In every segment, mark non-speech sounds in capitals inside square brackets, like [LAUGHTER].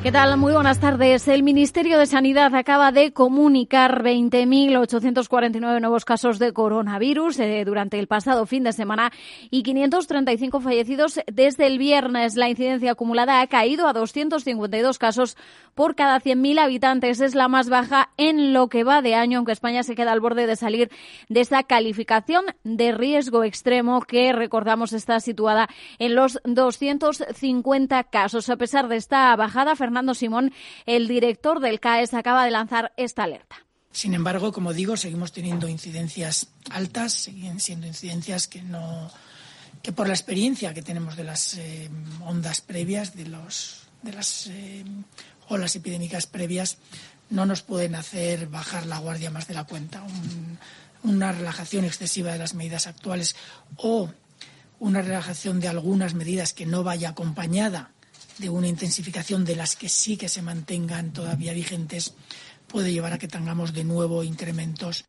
¿Qué tal? Muy buenas tardes. El Ministerio de Sanidad acaba de comunicar 20.849 nuevos casos de coronavirus eh, durante el pasado fin de semana y 535 fallecidos desde el viernes. La incidencia acumulada ha caído a 252 casos por cada 100.000 habitantes. Es la más baja en lo que va de año, aunque España se queda al borde de salir de esa calificación de riesgo extremo que, recordamos, está situada en los 250 casos. A pesar de esta bajada, Fernando Simón, el director del CAES, acaba de lanzar esta alerta. Sin embargo, como digo, seguimos teniendo incidencias altas, siguen siendo incidencias que no que por la experiencia que tenemos de las eh, ondas previas, de los de las eh, olas epidémicas previas, no nos pueden hacer bajar la guardia más de la cuenta. una relajación excesiva de las medidas actuales o una relajación de algunas medidas que no vaya acompañada de una intensificación de las que sí que se mantengan todavía vigentes puede llevar a que tengamos de nuevo incrementos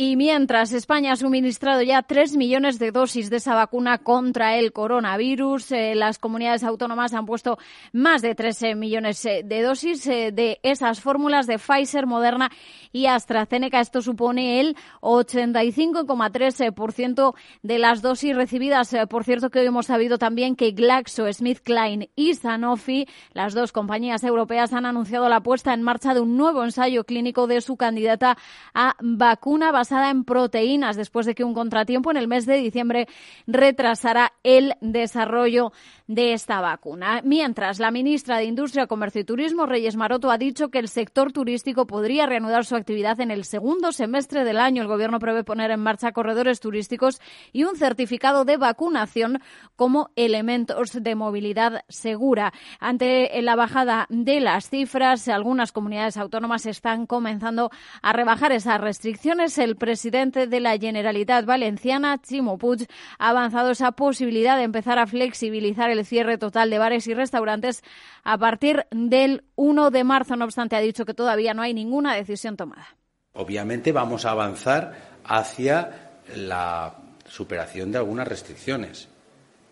y mientras España ha suministrado ya tres millones de dosis de esa vacuna contra el coronavirus, eh, las comunidades autónomas han puesto más de 13 millones eh, de dosis eh, de esas fórmulas de Pfizer, Moderna y AstraZeneca. Esto supone el 85,3% de las dosis recibidas. Por cierto, que hoy hemos sabido también que GlaxoSmithKline y Sanofi, las dos compañías europeas, han anunciado la puesta en marcha de un nuevo ensayo clínico de su candidata a vacuna basada en proteínas después de que un contratiempo en el mes de diciembre retrasara el desarrollo de esta vacuna. Mientras, la ministra de Industria, Comercio y Turismo, Reyes Maroto, ha dicho que el sector turístico podría reanudar su actividad en el segundo semestre del año. El Gobierno prevé poner en marcha corredores turísticos y un certificado de vacunación como elementos de movilidad segura. Ante la bajada de las cifras, algunas comunidades autónomas están comenzando a rebajar esas restricciones. El presidente de la Generalitat Valenciana, Chimo Puig, ha avanzado esa posibilidad de empezar a flexibilizar el cierre total de bares y restaurantes a partir del 1 de marzo. No obstante, ha dicho que todavía no hay ninguna decisión tomada. Obviamente vamos a avanzar hacia la superación de algunas restricciones.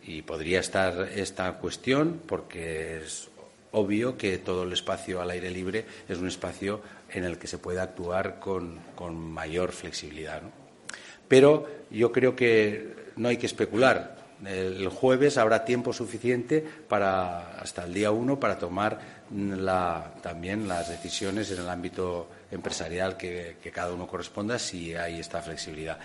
Y podría estar esta cuestión porque es obvio que todo el espacio al aire libre es un espacio en el que se puede actuar con, mayor flexibilidad. Pero yo creo que no hay que especular. El jueves habrá tiempo suficiente para, hasta el día uno para tomar también las decisiones en el ámbito empresarial que cada uno corresponda si hay esta flexibilidad.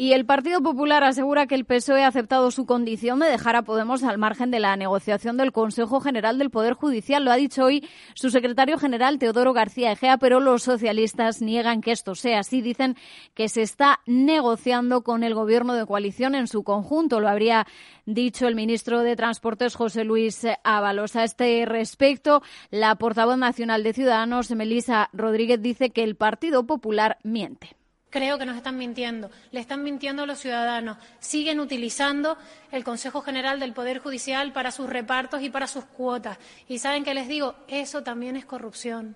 Y el Partido Popular asegura que el PSOE ha aceptado su condición de dejar a Podemos al margen de la negociación del Consejo General del Poder Judicial. Lo ha dicho hoy su secretario general, Teodoro García Egea, pero los socialistas niegan que esto sea así. Dicen que se está negociando con el gobierno de coalición en su conjunto. Lo habría dicho el ministro de Transportes, José Luis Ábalos. A este respecto, la portavoz nacional de Ciudadanos, Melisa Rodríguez, dice que el Partido Popular miente. Creo que nos están mintiendo, le están mintiendo a los ciudadanos. Siguen utilizando el Consejo General del Poder Judicial para sus repartos y para sus cuotas. Y saben que les digo, eso también es corrupción.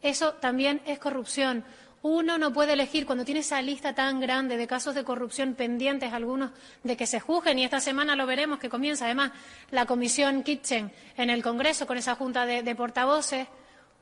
Eso también es corrupción. Uno no puede elegir cuando tiene esa lista tan grande de casos de corrupción pendientes, algunos de que se juzguen, y esta semana lo veremos, que comienza además la comisión Kitchen en el Congreso con esa junta de, portavoces.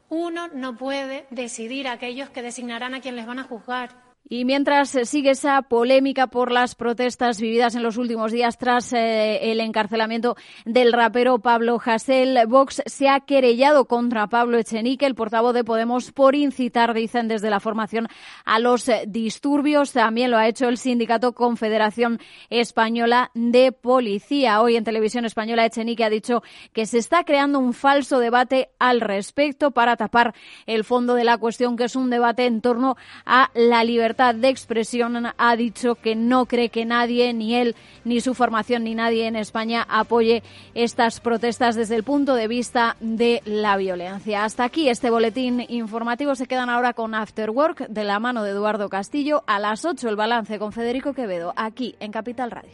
Uno no puede decidir a aquellos que designarán a quien les van a juzgar. Y mientras sigue esa polémica por las protestas vividas en los últimos días tras eh, el encarcelamiento del rapero Pablo Hasél, Vox se ha querellado contra Pablo Echenique, el portavoz de Podemos, por incitar, dicen desde la formación, a los disturbios. También lo ha hecho el sindicato Confederación Española de Policía. Hoy en Televisión Española Echenique ha dicho que se está creando un falso debate al respecto para tapar el fondo de la cuestión, que es un debate en torno a la de expresión ha dicho que no cree que nadie, ni él, ni su formación, ni nadie en España apoye estas protestas desde el punto de vista de la violencia. Hasta aquí este boletín informativo. Se quedan ahora con After Work de la mano de Eduardo Castillo. A las 8 el balance con Federico Quevedo, aquí en Capital Radio.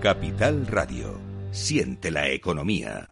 Capital Radio. Siente la economía.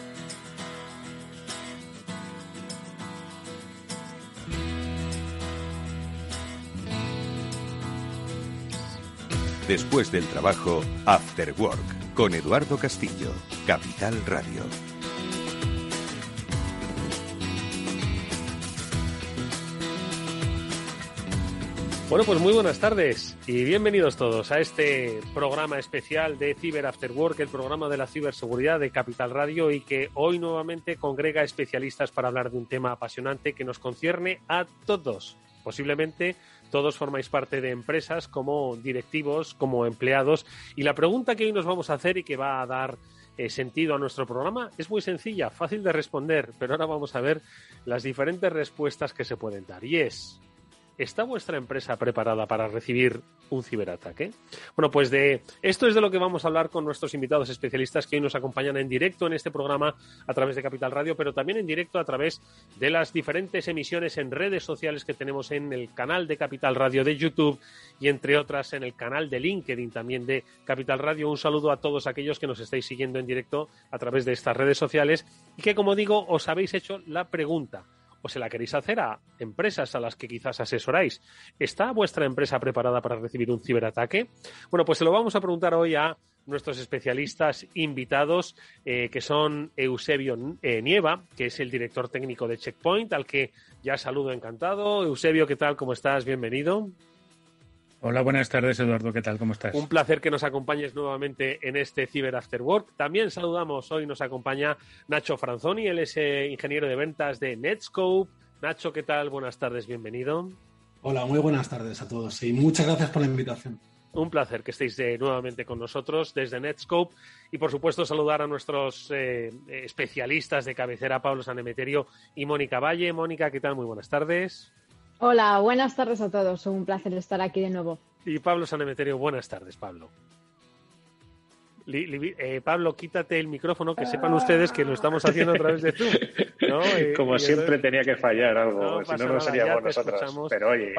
Después del trabajo, After Work, con Eduardo Castillo, Capital Radio. Bueno, pues muy buenas tardes y bienvenidos todos a este programa especial de Cyber After Work, el programa de la ciberseguridad de Capital Radio y que hoy nuevamente congrega especialistas para hablar de un tema apasionante que nos concierne a todos. Posiblemente todos formáis parte de empresas como directivos, como empleados. Y la pregunta que hoy nos vamos a hacer y que va a dar eh, sentido a nuestro programa es muy sencilla, fácil de responder, pero ahora vamos a ver las diferentes respuestas que se pueden dar. Y es, ¿Está vuestra empresa preparada para recibir un ciberataque? Bueno, pues de esto es de lo que vamos a hablar con nuestros invitados especialistas que hoy nos acompañan en directo en este programa a través de Capital Radio, pero también en directo a través de las diferentes emisiones en redes sociales que tenemos en el canal de Capital Radio de YouTube y entre otras en el canal de LinkedIn también de Capital Radio. Un saludo a todos aquellos que nos estáis siguiendo en directo a través de estas redes sociales y que, como digo, os habéis hecho la pregunta o se la queréis hacer a empresas a las que quizás asesoráis. ¿Está vuestra empresa preparada para recibir un ciberataque? Bueno, pues se lo vamos a preguntar hoy a nuestros especialistas invitados, eh, que son Eusebio eh, Nieva, que es el director técnico de Checkpoint, al que ya saludo encantado. Eusebio, ¿qué tal? ¿Cómo estás? Bienvenido. Hola, buenas tardes, Eduardo. ¿Qué tal? ¿Cómo estás? Un placer que nos acompañes nuevamente en este Cyber After Work. También saludamos, hoy nos acompaña Nacho Franzoni, él es eh, ingeniero de ventas de Netscope. Nacho, ¿qué tal? Buenas tardes, bienvenido. Hola, muy buenas tardes a todos y muchas gracias por la invitación. Un placer que estéis eh, nuevamente con nosotros desde Netscope y, por supuesto, saludar a nuestros eh, especialistas de cabecera, Pablo Sanemeterio y Mónica Valle. Mónica, ¿qué tal? Muy buenas tardes. Hola, buenas tardes a todos. Un placer estar aquí de nuevo. Y Pablo Sanemeterio, buenas tardes, Pablo. Eh, Pablo, quítate el micrófono, que sepan ustedes que lo estamos haciendo a través de Zoom. [LAUGHS] Como siempre tenía que fallar algo, si no, no seríamos nosotros. Pero oye,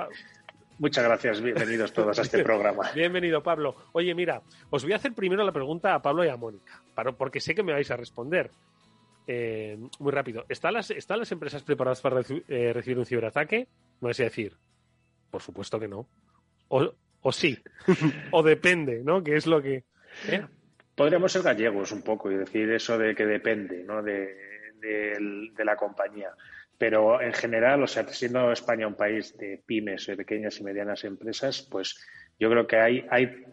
muchas gracias, bienvenidos todos a este [LAUGHS] programa. Bienvenido, Pablo. Oye, mira, os voy a hacer primero la pregunta a Pablo y a Mónica, porque sé que me vais a responder. Eh, muy rápido. ¿Están las, ¿Están las empresas preparadas para eh, recibir un ciberataque? No es decir, por supuesto que no. O, o sí, [LAUGHS] o depende, ¿no? Que es lo que... ¿eh? Podríamos ser gallegos un poco y decir eso de que depende, ¿no? De, de, la compañía. Pero en general, o sea, siendo España un país de pymes, de pequeñas y medianas empresas, pues yo creo que hay, hay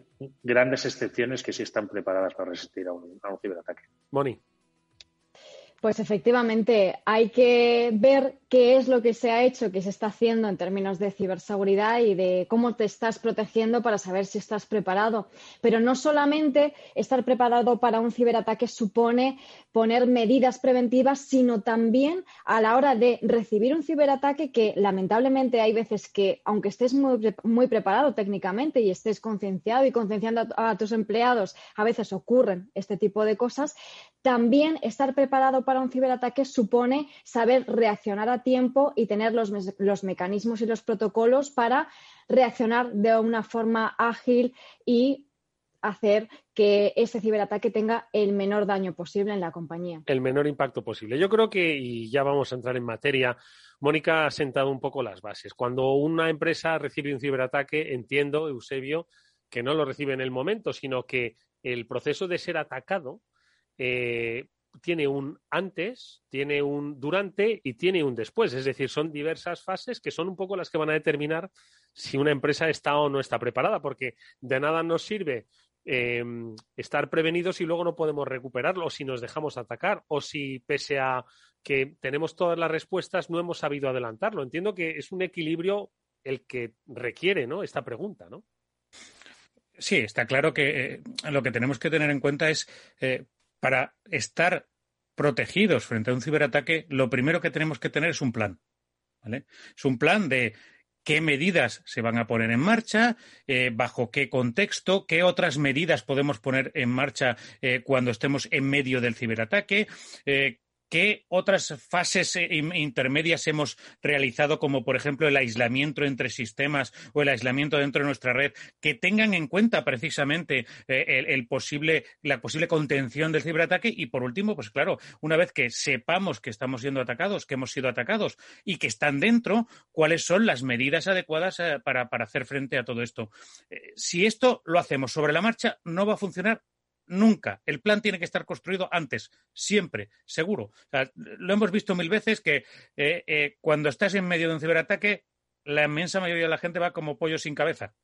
grandes excepciones que sí están preparadas para resistir a un, a un ciberataque. Moni. Pues efectivamente, hay que ver qué es lo que se ha hecho, qué se está haciendo en términos de ciberseguridad y de cómo te estás protegiendo para saber si estás preparado. Pero no solamente estar preparado para un ciberataque supone poner medidas preventivas, sino también a la hora de recibir un ciberataque que lamentablemente hay veces que, aunque estés muy, muy preparado técnicamente y estés concienciado y concienciando a, a tus empleados, a veces ocurren este tipo de cosas, también estar preparado para un ciberataque supone saber reaccionar a tiempo y tener los, los, mecanismos y los protocolos para reaccionar de una forma ágil y hacer que ese ciberataque tenga el menor daño posible en la compañía. El menor impacto posible. Yo creo que, y ya vamos a entrar en materia, Mónica ha sentado un poco las bases. Cuando una empresa recibe un ciberataque, entiendo, Eusebio, que no lo recibe en el momento, sino que el proceso de ser atacado eh, tiene un antes, tiene un durante y tiene un después. Es decir, son diversas fases que son un poco las que van a determinar si una empresa está o no está preparada, porque de nada nos sirve eh, estar prevenidos si luego no podemos recuperarlo, o si nos dejamos atacar, o si pese a que tenemos todas las respuestas no hemos sabido adelantarlo. Entiendo que es un equilibrio el que requiere ¿no? esta pregunta, ¿no? Sí, está claro que eh, lo que tenemos que tener en cuenta es para estar protegidos frente a un ciberataque, lo primero que tenemos que tener es un plan. ¿vale? Es un plan de qué medidas se van a poner en marcha, eh, bajo qué contexto, qué otras medidas podemos poner en marcha eh, cuando estemos en medio del ciberataque, eh, ¿Qué otras fases eh, intermedias hemos realizado, como por ejemplo el aislamiento entre sistemas o el aislamiento dentro de nuestra red, que tengan en cuenta precisamente eh, el, posible, la posible contención del ciberataque? Y por último, pues claro, una vez que sepamos que estamos siendo atacados, que hemos sido atacados y que están dentro, cuáles son las medidas adecuadas eh, para, para, hacer frente a todo esto. si esto lo hacemos sobre la marcha, no va a funcionar nunca. El plan tiene que estar construido antes, siempre, seguro. lo hemos visto mil veces que eh, eh, cuando estás en medio de un ciberataque, la inmensa mayoría de la gente va como pollo sin cabeza.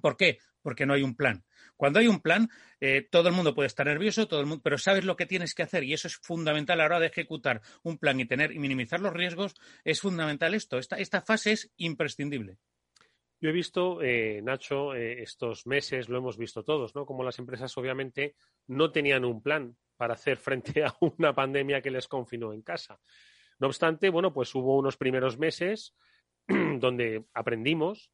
¿Por qué? Porque no hay un plan. Cuando hay un plan, eh, todo el mundo puede estar nervioso, todo el mundo, pero sabes lo que tienes que hacer y eso es fundamental a la hora de ejecutar un plan y tener y minimizar los riesgos. Es fundamental esto. esta fase es imprescindible. Yo he visto, eh, Nacho, eh, estos meses, lo hemos visto todos, ¿no? Como las empresas obviamente no tenían un plan para hacer frente [LAUGHS] a una pandemia que les confinó en casa. No obstante, bueno, pues hubo unos primeros meses [CLEARS THROAT] donde aprendimos,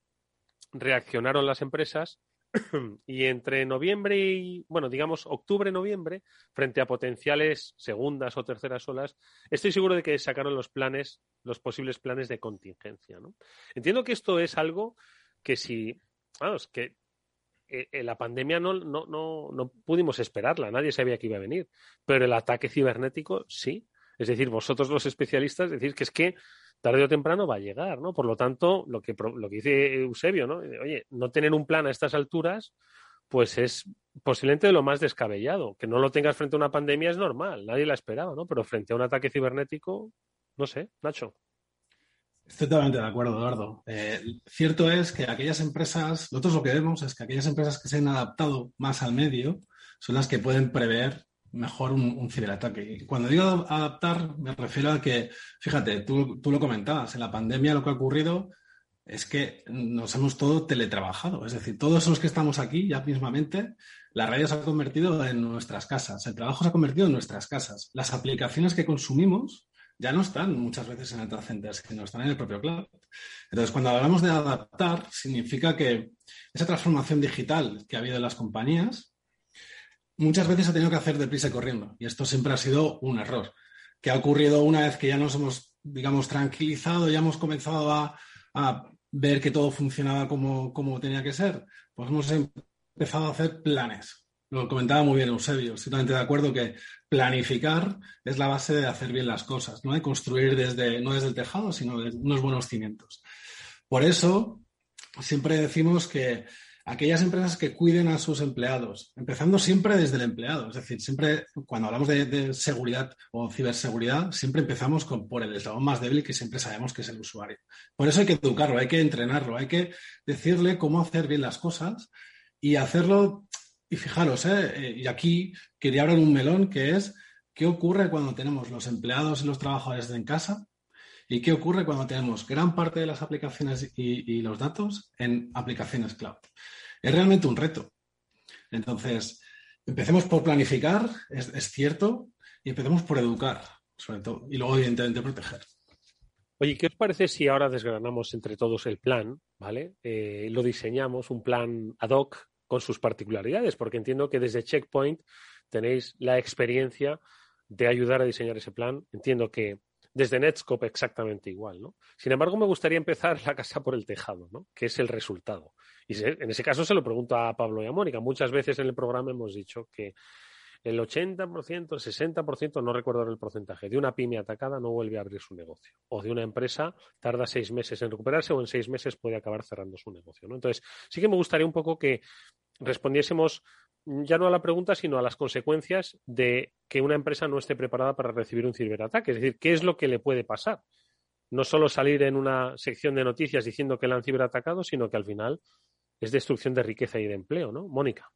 reaccionaron las empresas [CLEARS THROAT] y entre noviembre y, bueno, digamos, octubre-noviembre, frente a potenciales segundas o terceras olas, estoy seguro de que sacaron los planes, los posibles planes de contingencia, ¿no? Entiendo que esto es algo que si, vamos, que eh, eh, la pandemia no, no, no, no pudimos esperarla, nadie sabía que iba a venir, pero el ataque cibernético sí. Es decir, vosotros los especialistas decís que es que tarde o temprano va a llegar, ¿no? Por lo tanto, lo que, dice Eusebio, ¿no? Oye, no tener un plan a estas alturas, pues es posiblemente de lo más descabellado. Que no lo tengas frente a una pandemia es normal, nadie la esperaba, ¿no? Pero frente a un ataque cibernético, no sé, Nacho. Estoy totalmente de acuerdo, Eduardo. Eh, cierto es que aquellas empresas, nosotros lo que vemos es que aquellas empresas que se han adaptado más al medio son las que pueden prever mejor un. Y cuando digo adaptar, me refiero a que, fíjate, tú, tú, lo comentabas, en la pandemia lo que ha ocurrido es que nos hemos todo teletrabajado. Es decir, todos los que estamos aquí ya mismamente, la radio se ha convertido en nuestras casas, el trabajo se ha convertido en nuestras casas. Las aplicaciones que consumimos ya no están muchas veces en el data center, sino están en el propio cloud. Entonces, cuando hablamos de adaptar, significa que esa transformación digital que ha habido en las compañías, muchas veces ha tenido que hacer deprisa y corriendo. Y esto siempre ha sido un error, que ha ocurrido una vez que ya nos hemos, digamos, tranquilizado, ya hemos comenzado a, ver que todo funcionaba como, como tenía que ser, pues hemos empezado a hacer planes lo comentaba muy bien Eusebio, estoy totalmente de acuerdo que planificar es la base de hacer bien las cosas, ¿no? De construir desde, no desde el tejado, sino de unos buenos cimientos. Por eso, siempre decimos que aquellas empresas que cuiden a sus empleados, empezando siempre desde el empleado, es decir, siempre cuando hablamos de, seguridad o ciberseguridad, siempre empezamos con, por el eslabón más débil que siempre sabemos que es el usuario. Por eso hay que educarlo, hay que entrenarlo, hay que decirle cómo hacer bien las cosas y hacerlo y fijaros, ¿eh? ¿eh? y aquí quería abrir un melón que es qué ocurre cuando tenemos los empleados y los trabajadores en casa y qué ocurre cuando tenemos gran parte de las aplicaciones y, los datos en aplicaciones cloud. Es realmente un reto. Entonces, empecemos por planificar, es, cierto, y empecemos por educar, sobre todo, y luego, evidentemente, proteger. Oye, ¿qué os parece si ahora desgranamos entre todos el plan, ¿vale? Eh, lo diseñamos, un plan ad hoc con sus particularidades, porque entiendo que desde Checkpoint tenéis la experiencia de ayudar a diseñar ese plan. Entiendo que desde Netscope exactamente igual, ¿no? Sin embargo, me gustaría empezar la casa por el tejado, ¿no? Que es el resultado. Y en ese caso se lo pregunto a Pablo y a Mónica. Muchas veces en el programa hemos dicho que el 80%, el 60%, no recuerdo el porcentaje, de una pyme atacada no vuelve a abrir su negocio. O de una empresa tarda seis meses en recuperarse o en seis meses puede acabar cerrando su negocio. Entonces, sí que me gustaría un poco que respondiésemos ya no a la pregunta, sino a las consecuencias de que una empresa no esté preparada para recibir un ciberataque. Es decir, ¿qué es lo que le puede pasar? No solo salir en una sección de noticias diciendo que la han ciberatacado, sino que al final es destrucción de riqueza y de empleo, ¿no? Mónica.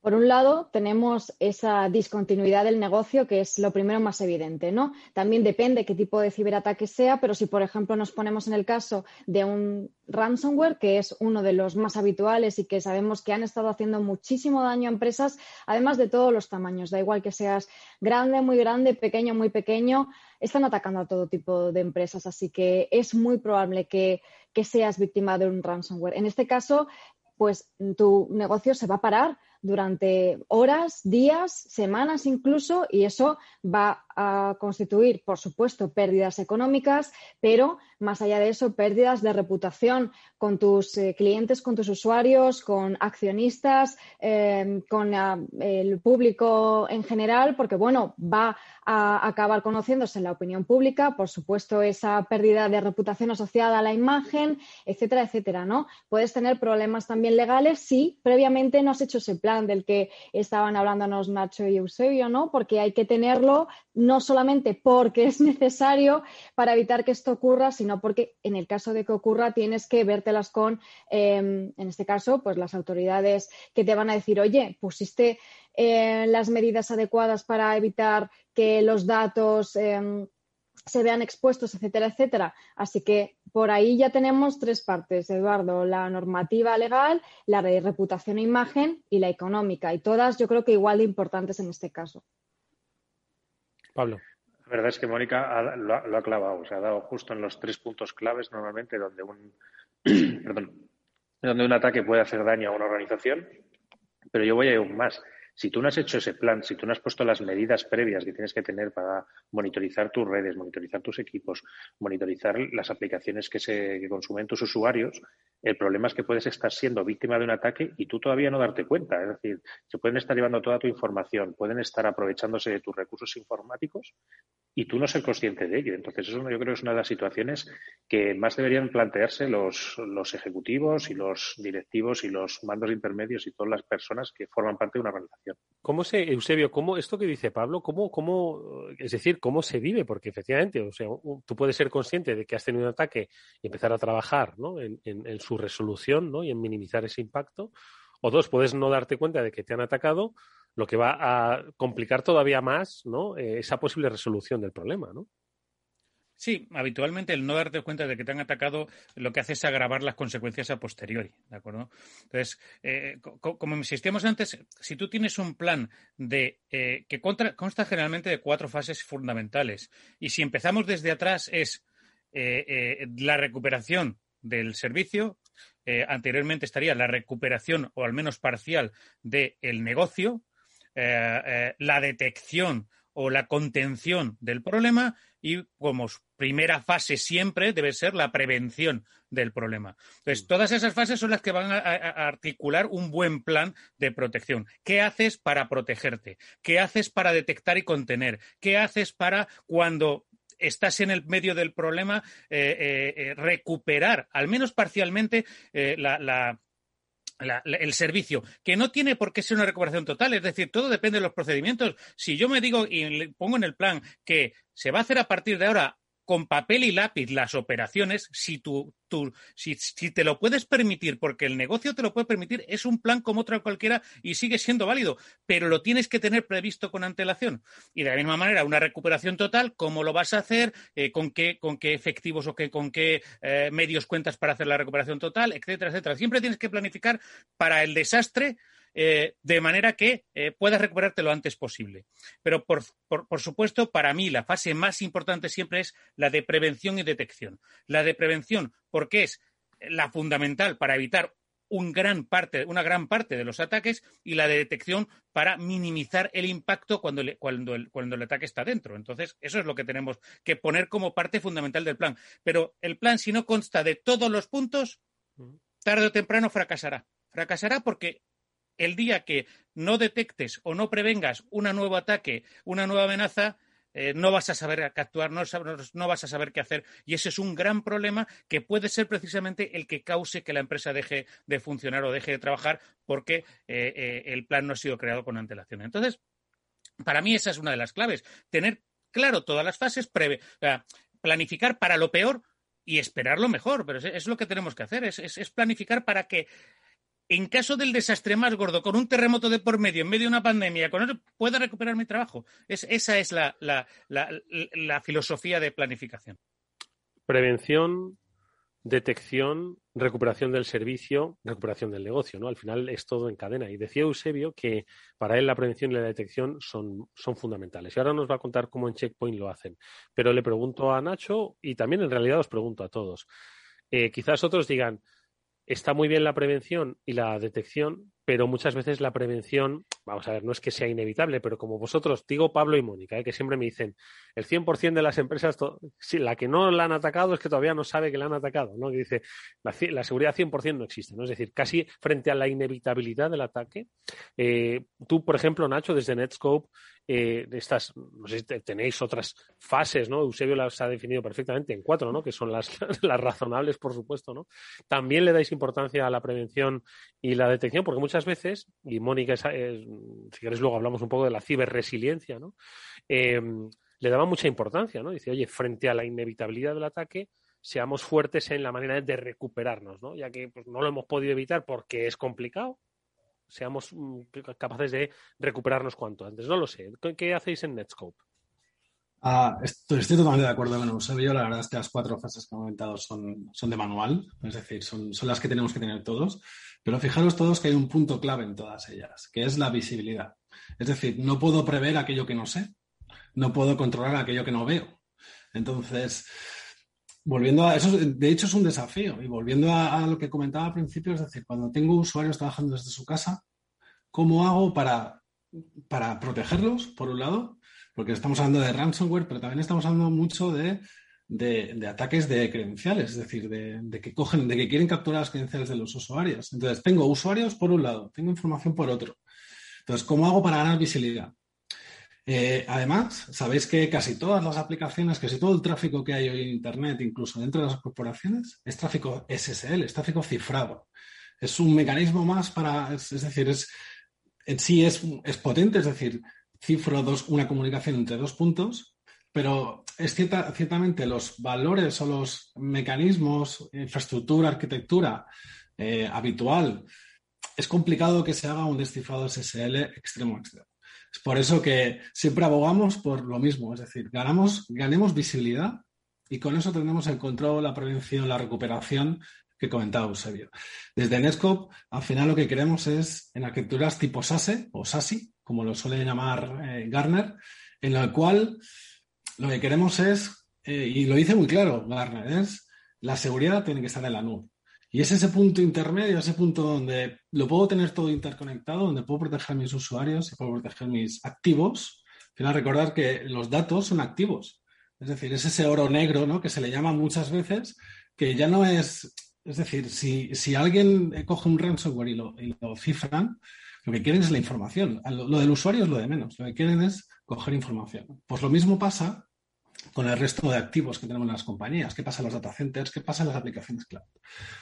Por un lado, tenemos esa discontinuidad del negocio, que es lo primero más evidente, ¿no? También depende qué tipo de ciberataque sea, pero si, por ejemplo, nos ponemos en el caso de un ransomware, que es uno de los más habituales y que sabemos que han estado haciendo muchísimo daño a empresas, además de todos los tamaños, da igual que seas grande, muy grande, pequeño, muy pequeño, están atacando a todo tipo de empresas, así que es muy probable que, que seas víctima de un ransomware. En este caso, pues tu negocio se va a parar durante horas, días, semanas incluso, y eso va a constituir, por supuesto, pérdidas económicas, pero más allá de eso, pérdidas de reputación con tus eh, clientes, con tus usuarios, con accionistas, eh, con ah, el público en general, porque bueno, va a acabar conociéndose en la opinión pública, por supuesto, esa pérdida de reputación asociada a la imagen, etcétera, etcétera, ¿no? Puedes tener problemas también legales si previamente no has hecho ese plan del que estaban hablándonos Nacho y Eusebio, ¿no? Porque hay que tenerlo no solamente porque es necesario para evitar que esto ocurra, sino porque en el caso de que ocurra tienes que vértelas con, em, en este caso, pues las autoridades que te van a decir, oye, pusiste eh, las medidas adecuadas para evitar que los datos em, se vean expuestos, etcétera, etcétera. Así que por ahí ya tenemos tres partes, Eduardo, la normativa legal, la de reputación e imagen y la económica. Y todas yo creo que igual de importantes en este caso. Pablo. La verdad es que Mónica lo, ha, clavado, se ha dado justo en los tres puntos claves normalmente donde un, [CLEARS THROAT] donde un ataque puede hacer daño a una organización. Pero yo voy a ir aún más. Si tú no has hecho ese plan, si tú no has puesto las medidas previas que tienes que tener para monitorizar tus redes, monitorizar tus equipos, monitorizar las aplicaciones que, se, que consumen tus usuarios, el problema es que puedes estar siendo víctima de un ataque y tú todavía no darte cuenta. Es decir, se pueden estar llevando toda tu información, pueden estar aprovechándose de tus recursos informáticos y tú no ser consciente de ello. Entonces, eso yo creo que es una de las situaciones que más deberían plantearse los, los ejecutivos y los directivos y los mandos intermedios y todas las personas que forman parte de una organización. ¿Cómo se, Eusebio, cómo esto que dice Pablo, cómo, cómo, es decir, cómo se vive? Porque efectivamente, o sea, tú puedes ser consciente de que has tenido un ataque y empezar a trabajar ¿no? en, en, su resolución ¿no? y en minimizar ese impacto. O dos, puedes no darte cuenta de que te han atacado, lo que va a complicar todavía más ¿no? Eh, esa posible resolución del problema, ¿no? Sí, habitualmente el no darte cuenta de que te han atacado lo que hace es agravar las consecuencias a posteriori, ¿de acuerdo? Entonces, eh, como insistíamos antes, si tú tienes un plan de eh, que consta generalmente de cuatro fases fundamentales y si empezamos desde atrás es eh, la recuperación del servicio, anteriormente estaría la recuperación o al menos parcial del negocio, la detección o la contención del problema y como primera fase siempre debe ser la prevención del problema. Entonces, todas esas fases son las que van a, articular un buen plan de protección. ¿Qué haces para protegerte? ¿Qué haces para detectar y contener? ¿Qué haces para cuando estás en el medio del problema eh, eh, eh, recuperar, al menos parcialmente, la el servicio, que no tiene por qué ser una recuperación total, es decir, todo depende de los procedimientos. Si yo me digo y le pongo en el plan que se va a hacer a partir de ahora con papel y lápiz las operaciones, si, tú, tú, si, si, te lo puedes permitir, porque el negocio te lo puede permitir, es un plan como otra cualquiera y sigue siendo válido, pero lo tienes que tener previsto con antelación. Y de la misma manera, una recuperación total, ¿cómo lo vas a hacer? Eh, ¿con, qué, ¿Con qué efectivos o qué, con qué eh, medios cuentas para hacer la recuperación total? Etcétera, etcétera. Siempre tienes que planificar para el desastre eh, de manera que eh, puedas recuperarte lo antes posible. Pero, por, supuesto, para mí la fase más importante siempre es la de prevención y detección. La de prevención, porque es la fundamental para evitar un gran parte, una gran parte de los ataques y la de detección para minimizar el impacto cuando, cuando, el, cuando el ataque está dentro. Entonces, eso es lo que tenemos que poner como parte fundamental del plan. Pero el plan, si no consta de todos los puntos, tarde o temprano fracasará. Fracasará porque el día que no detectes o no prevengas un nuevo ataque, una nueva amenaza, eh, no vas a saber qué actuar, no, vas a saber qué hacer. Y ese es un gran problema que puede ser precisamente el que cause que la empresa deje de funcionar o deje de trabajar porque eh, eh, el plan no ha sido creado con antelación. Entonces, para mí esa es una de las claves. Tener claro todas las fases, planificar para lo peor y esperar lo mejor. Pero es, lo que tenemos que hacer, es planificar para que en caso del desastre más gordo, con un terremoto de por medio, en medio de una pandemia, con eso pueda recuperar mi trabajo. esa es la, filosofía de planificación. Prevención, detección, recuperación del servicio, recuperación del negocio, ¿no? Al final es todo en cadena. Y decía Eusebio que para él la prevención y la detección son, son fundamentales. Y ahora nos va a contar cómo en Checkpoint lo hacen. Pero le pregunto a Nacho y también en realidad os pregunto a todos. Eh, quizás otros digan, está muy bien la prevención y la detección, pero muchas veces la prevención, vamos a ver, no es que sea inevitable, pero como vosotros, digo Pablo y Mónica, ¿eh? que siempre me dicen, el 100% de las empresas, la que no la han atacado es que todavía no sabe que la han atacado, ¿no? Que dice, la, seguridad 100% no existe, ¿no? Es decir, casi frente a la inevitabilidad del ataque, eh, tú, por ejemplo, Nacho, desde Netscope, eh, estas, no sé si tenéis otras fases, ¿no? Eusebio las ha definido perfectamente en cuatro, ¿no? Que son las, [LAUGHS] las razonables, por supuesto, ¿no? También le dais importancia a la prevención y la detección, porque muchas veces, y Mónica, si queréis luego hablamos un poco de la ciberresiliencia, ¿no? Em, le daba mucha importancia, ¿no? Dice, oye, frente a la inevitabilidad del ataque, seamos fuertes en la manera de recuperarnos, ¿no? Ya que pues, no lo hemos podido evitar porque es complicado, seamos mm, capaces de recuperarnos cuanto antes. No lo sé. ¿Qué hacéis en Netscope? Ah, estoy, totalmente de acuerdo con Eusebio. La verdad es que las cuatro fases que he comentado son, son de manual, es decir, son, son, las que tenemos que tener todos. Pero fijaros todos que hay un punto clave en todas ellas, que es la visibilidad. Es decir, no puedo prever aquello que no sé, no puedo controlar aquello que no veo. Entonces, volviendo a eso, de hecho es un desafío. Y volviendo a, lo que comentaba al principio, es decir, cuando tengo usuarios trabajando desde su casa, ¿cómo hago para, para protegerlos, por un lado? Porque estamos hablando de ransomware, pero también estamos hablando mucho de, ataques de credenciales, es decir, de, que cogen, de que quieren capturar las credenciales de los usuarios. Entonces, tengo usuarios por un lado, tengo información por otro. Entonces, ¿cómo hago para ganar visibilidad? Eh, además, sabéis que casi todas las aplicaciones, casi todo el tráfico que hay hoy en Internet, incluso dentro de las corporaciones, es tráfico SSL, es tráfico cifrado. Es un mecanismo más para, es, decir, es, en sí es, es, potente, es decir, cifro dos, una comunicación entre dos puntos, pero es cierta, ciertamente los valores o los mecanismos, infraestructura, arquitectura eh, habitual, es complicado que se haga un descifrado SSL extremo extremo. Es por eso que siempre abogamos por lo mismo, es decir, ganamos, ganemos visibilidad y con eso tendremos el control, la prevención, la recuperación que comentaba Eusebio. Desde Netscope, al final lo que queremos es en arquitecturas tipo SASE o SASI, como lo suele llamar eh, Garner, en la cual lo que queremos es, eh, y lo dice muy claro Garner, es la seguridad tiene que estar en la nube. Y es ese punto intermedio, ese punto donde lo puedo tener todo interconectado, donde puedo proteger mis usuarios y puedo proteger mis activos. Al final, recordar que los datos son activos. Es decir, es ese oro negro ¿no? que se le llama muchas veces, que ya no es. Es decir, si, si alguien coge un ransomware y y lo cifran, lo que quieren es la información. Lo, del usuario es lo de menos. Lo que quieren es coger información. Pues lo mismo pasa con el resto de activos que tenemos en las compañías, qué pasa en los data centers, qué pasa en las aplicaciones cloud.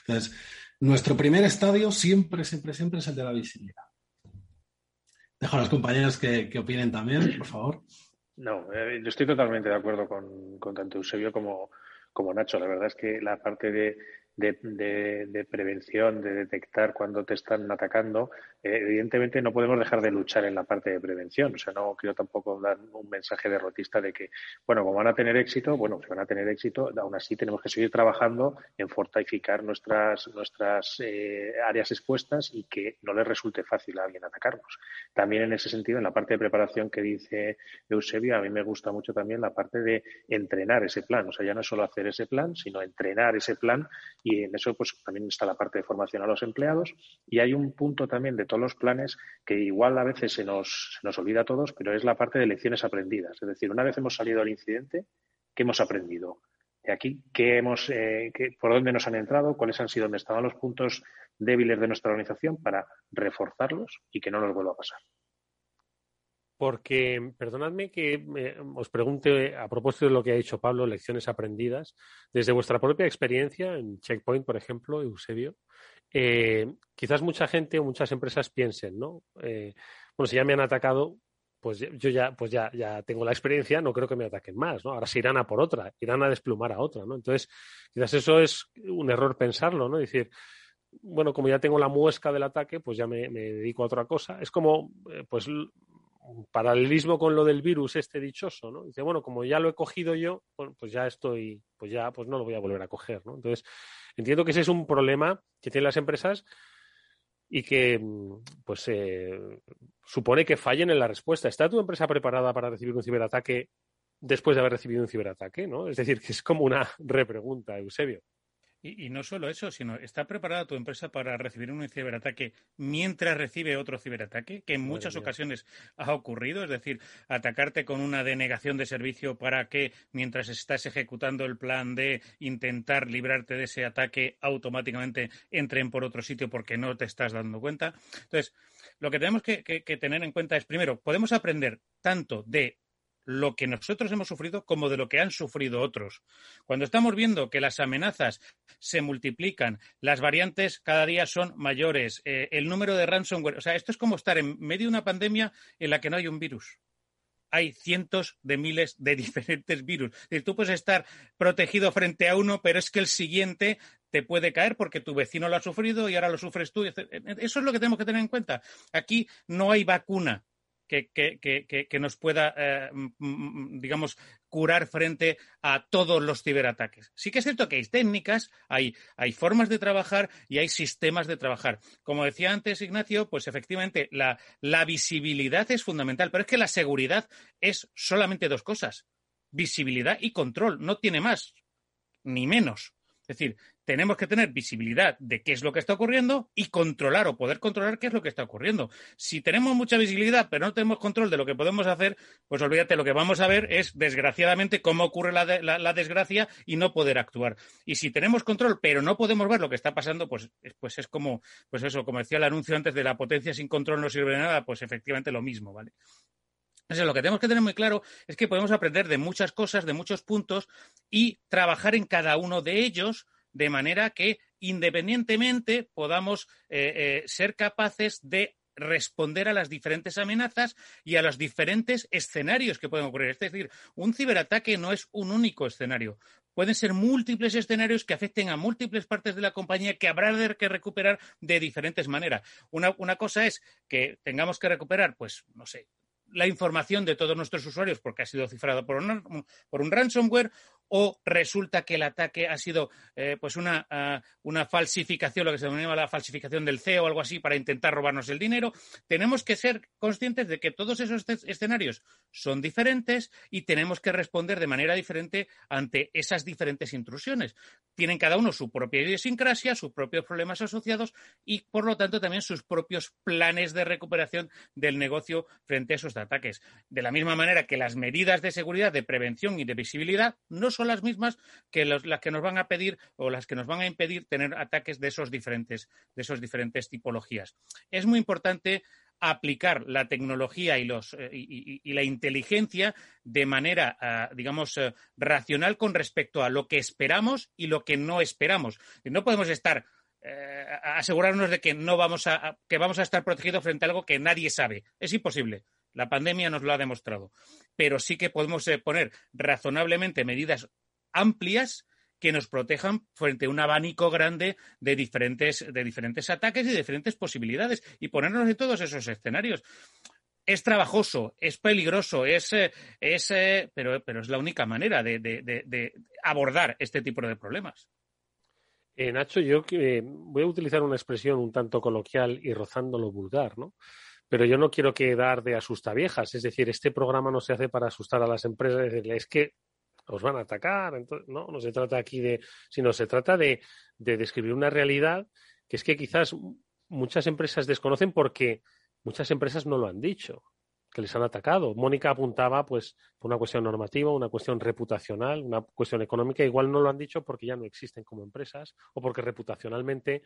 Entonces, nuestro primer estadio siempre, siempre, siempre es el de la visibilidad. Dejo a las compañeras que, opinen también, por favor. No, eh, yo estoy totalmente de acuerdo con, con tanto Eusebio como, como Nacho. La verdad es que la parte de, de, prevención, de detectar cuando te están atacando, eh, evidentemente no podemos dejar de luchar en la parte de prevención. O sea, no quiero tampoco dar un mensaje derrotista de que, bueno, como van a tener éxito, bueno, si van a tener éxito, aún así tenemos que seguir trabajando en fortificar nuestras, nuestras eh, áreas expuestas y que no les resulte fácil a alguien atacarnos. También en ese sentido, en la parte de preparación que dice Eusebio, a mí me gusta mucho también la parte de entrenar ese plan. O sea, ya no es solo hacer ese plan, sino entrenar ese plan en eso pues también está la parte de formación a los empleados y hay un punto también de todos los planes que igual a veces se nos, se nos olvida a todos, pero es la parte de lecciones aprendidas. Es decir, una vez hemos salido del incidente, ¿qué hemos aprendido? De aquí, ¿qué hemos, eh, ¿por dónde nos han entrado? ¿Cuáles han sido, dónde estaban los puntos débiles de nuestra organización para reforzarlos y que no nos vuelva a pasar? Porque perdonadme que os pregunte a propósito de lo que ha dicho Pablo, lecciones aprendidas, desde vuestra propia experiencia en Checkpoint, por ejemplo, Eusebio, eh, quizás mucha gente o muchas empresas piensen, ¿no? Eh, bueno, si ya me han atacado, pues yo ya, pues ya, ya tengo la experiencia, no creo que me ataquen más, ¿no? Ahora se irán a por otra, irán a desplumar a otra, ¿no? Entonces, quizás eso es un error pensarlo, ¿no? decir, bueno, como ya tengo la muesca del ataque, pues ya me, me dedico a otra cosa. Es como, eh, pues paralelismo con lo del virus este dichoso, ¿no? Dice, bueno, como ya lo he cogido yo, pues ya estoy, pues ya, pues no lo voy a volver a coger, ¿no? Entonces, entiendo que ese es un problema que tienen las empresas y que, pues, eh, supone que fallen en la respuesta. ¿Está tu empresa preparada para recibir un ciberataque después de haber recibido un ciberataque, no? Es decir, que es como una repregunta, Eusebio. Y, no solo eso, sino ¿está preparada tu empresa para recibir un ciberataque mientras recibe otro ciberataque? Que en muchas ocasiones ha ocurrido, es decir, atacarte con una denegación de servicio para que mientras estás ejecutando el plan de intentar librarte de ese ataque, automáticamente entren por otro sitio porque no te estás dando cuenta. Entonces, lo que tenemos que tener en cuenta es, primero, podemos aprender tanto de lo que nosotros hemos sufrido como de lo que han sufrido otros. Cuando estamos viendo que las amenazas se multiplican, las variantes cada día son mayores, eh, el número de ransomware, o sea, esto es como estar en medio de una pandemia en la que no hay un virus hay cientos de miles de [LAUGHS] diferentes virus. tú puedes estar protegido frente a uno, pero es que el siguiente te puede caer porque tu vecino lo ha sufrido y ahora lo sufres tú. Eso es lo que tenemos que tener en cuenta. Aquí no hay vacuna que, nos pueda, eh, digamos, curar frente a todos los ciberataques. Sí que es cierto que hay técnicas, hay, hay formas de trabajar y hay sistemas de trabajar. Como decía antes Ignacio, pues efectivamente la, la visibilidad es fundamental, pero es que la seguridad es solamente dos cosas, visibilidad y control, no tiene más ni menos. Es decir, tenemos que tener visibilidad de qué es lo que está ocurriendo y controlar o poder controlar qué es lo que está ocurriendo. Si tenemos mucha visibilidad pero no tenemos control de lo que podemos hacer, pues olvídate, lo que vamos a ver es desgraciadamente cómo ocurre la, desgracia y no poder actuar. Y si tenemos control pero no podemos ver lo que está pasando, pues, pues es como, pues eso, como decía el anuncio antes de la potencia sin control no sirve de nada, pues efectivamente lo mismo, ¿vale? Entonces, lo que tenemos que tener muy claro es que podemos aprender de muchas cosas, de muchos puntos y trabajar en cada uno de ellos de manera que independientemente podamos eh, eh, ser capaces de responder a las diferentes amenazas y a los diferentes escenarios que pueden ocurrir. Es decir, un ciberataque no es un único escenario. Pueden ser múltiples escenarios que afecten a múltiples partes de la compañía que habrá que recuperar de diferentes maneras. Una, una cosa es que tengamos que recuperar, pues, no sé, la información de todos nuestros usuarios porque ha sido cifrado por un, por un ransomware o resulta que el ataque ha sido eh, pues una, ah, una, falsificación, lo que se denomina la falsificación del CEO o algo así para intentar robarnos el dinero. Tenemos que ser conscientes de que todos esos escenarios son diferentes y tenemos que responder de manera diferente ante esas diferentes intrusiones. Tienen cada uno su propia idiosincrasia, sus propios problemas asociados y, por lo tanto, también sus propios planes de recuperación del negocio frente a esos ataques. De la misma manera que las medidas de seguridad, de prevención y de visibilidad no las mismas que las que nos van a pedir o las que nos van a impedir tener ataques de esos diferentes, de esos diferentes tipologías. Es muy importante aplicar la tecnología y, los, eh, y, la inteligencia de manera, ah, digamos, eh, racional con respecto a lo que esperamos y lo que no esperamos. No podemos estar eh, asegurarnos de que no vamos a que vamos a estar protegidos frente a algo que nadie sabe. Es imposible. La pandemia nos lo ha demostrado. Pero sí que podemos eh, poner razonablemente medidas amplias que nos protejan frente a un abanico grande de diferentes, de diferentes ataques y diferentes posibilidades y ponernos en todos esos escenarios. Es trabajoso, es peligroso, es, eh, es eh, pero, pero, es la única manera de, abordar este tipo de problemas. Nacho, yo voy a utilizar una expresión un tanto coloquial y rozando lo vulgar, ¿no? Pero yo no quiero quedar de viejas. Es decir, este programa no se hace para asustar a las empresas, es que os van a atacar. Entonces, no, no se trata aquí de, sino se trata de describir una realidad que es que quizás muchas empresas desconocen porque muchas empresas no lo han dicho que les han atacado. Mónica apuntaba, pues, por una cuestión normativa, una cuestión reputacional, una cuestión económica. Igual no lo han dicho porque ya no existen como empresas o porque reputacionalmente,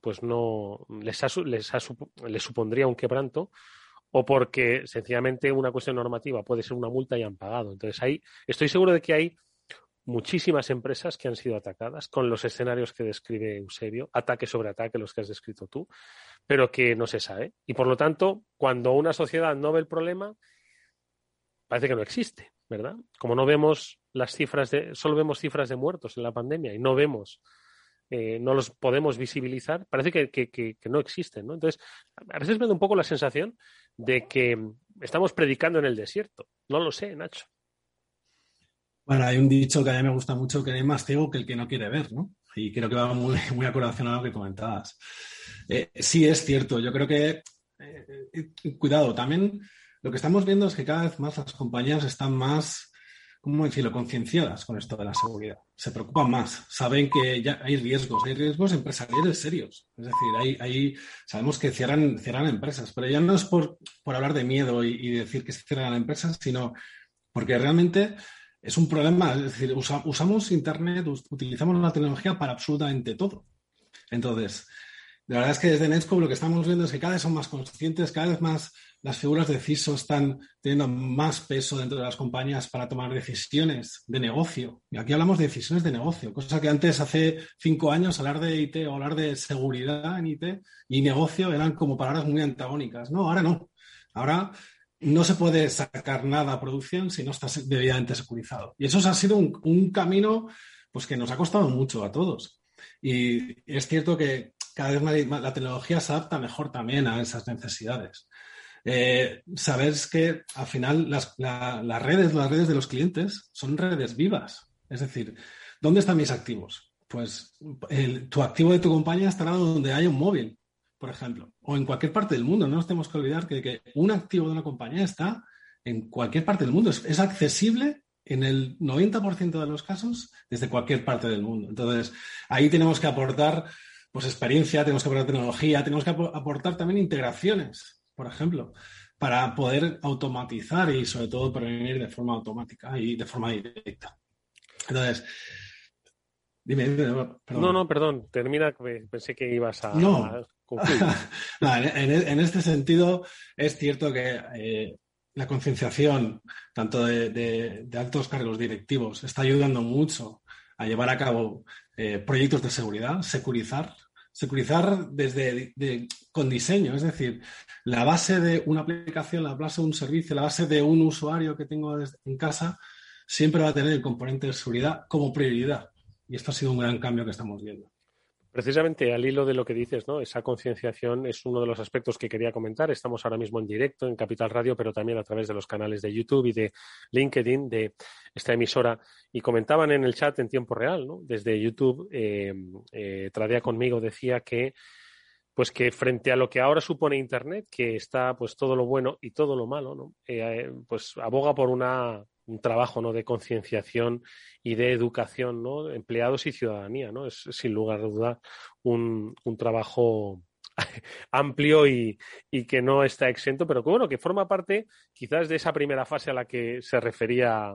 pues, no les, les, les supondría un quebranto o porque sencillamente una cuestión normativa puede ser una multa y han pagado. Entonces, ahí estoy seguro de que hay muchísimas empresas que han sido atacadas con los escenarios que describe Eusebio, ataque sobre ataque, los que has descrito tú, pero que no se sabe. Y por lo tanto, cuando una sociedad no ve el problema, parece que no existe, ¿verdad? Como no vemos las cifras de, solo vemos cifras de muertos en la pandemia y no vemos, eh, no los podemos visibilizar, parece que, que, no existen, ¿no? Entonces, a veces me da un poco la sensación de que estamos predicando en el desierto. No lo sé, Nacho. Bueno, hay un dicho que a mí me gusta mucho, que hay más ciego que el que no quiere ver, ¿no? Y creo que va muy, [LAUGHS] muy a lo que comentabas. Eh, sí, es cierto. Yo creo que, eh, cuidado, también lo que estamos viendo es que cada vez más las compañías están más ¿cómo decirlo?, concienciadas con esto de la seguridad. Se preocupan más, saben que ya hay riesgos, hay riesgos empresariales serios. Es decir, hay, sabemos que cierran, cierran empresas, pero ya no es por, hablar de miedo y, decir que se cierran empresas, sino porque realmente es un problema. Es decir, usamos Internet, utilizamos la tecnología para absolutamente todo. Entonces, la verdad es que desde Netscope lo que estamos viendo es que cada vez son más conscientes, cada vez más las figuras de CISO están teniendo más peso dentro de las compañías para tomar decisiones de negocio. Y aquí hablamos de decisiones de negocio, cosa que antes, hace cinco años, hablar de IT o hablar de seguridad en IT y negocio eran como palabras muy antagónicas. No, ahora no. Ahora no se puede sacar nada a producción si no está debidamente securizado. Y eso ha sido un, camino pues, que nos ha costado mucho a todos. Y es cierto que cada vez más la tecnología se adapta mejor también a esas necesidades. Eh, saber que al final las, redes, las redes de los clientes son redes vivas. Es decir, ¿dónde están mis activos? Pues tu activo de tu compañía estará donde hay un móvil, por ejemplo, o en cualquier parte del mundo. No nos tenemos que olvidar que, un activo de una compañía está en cualquier parte del mundo. Es, accesible en el 90% de los casos desde cualquier parte del mundo. Entonces, ahí tenemos que aportar pues, experiencia, tenemos que aportar tecnología, tenemos que aportar también integraciones por ejemplo, para poder automatizar y sobre todo prevenir de forma automática y de forma directa. Entonces, dime, perdón. No, no, perdón, termina, pensé que ibas a... No. [LAUGHS] en, este sentido, es cierto que eh, la concienciación, tanto de, altos cargos directivos, está ayudando mucho a llevar a cabo eh, proyectos de seguridad, securizar securizar desde con diseño, es decir, la base de una aplicación, la base de un servicio, la base de un usuario que tengo en casa, siempre va a tener el componente de seguridad como prioridad. Y esto ha sido un gran cambio que estamos viendo. Precisamente al hilo de lo que dices, ¿no? Esa concienciación es uno de los aspectos que quería comentar. Estamos ahora mismo en directo en Capital Radio, pero también a través de los canales de YouTube y de LinkedIn de esta emisora. Y comentaban en el chat en tiempo real, ¿no? Desde YouTube, eh, eh Tradea conmigo decía que pues que frente a lo que ahora supone Internet, que está pues todo lo bueno y todo lo malo, ¿no? Eh, pues aboga por una un trabajo ¿no? de concienciación y de educación, ¿no? empleados y ciudadanía. ¿no? Es sin lugar a duda un, un trabajo [LAUGHS] amplio y, y, que no está exento, pero que bueno, que forma parte quizás de esa primera fase a la que se refería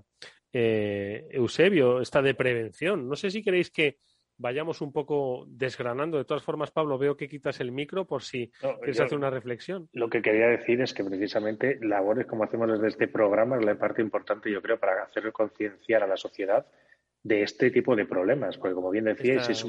eh, Eusebio, esta de prevención. No sé si queréis que vayamos un poco desgranando. De todas formas, Pablo, veo que quitas el micro por si quieres hacer una reflexión. Lo que quería decir es que precisamente labores como hacemos desde este programa es la parte importante, yo creo, para hacer concienciar a la sociedad de este tipo de problemas. Porque, como bien decíais,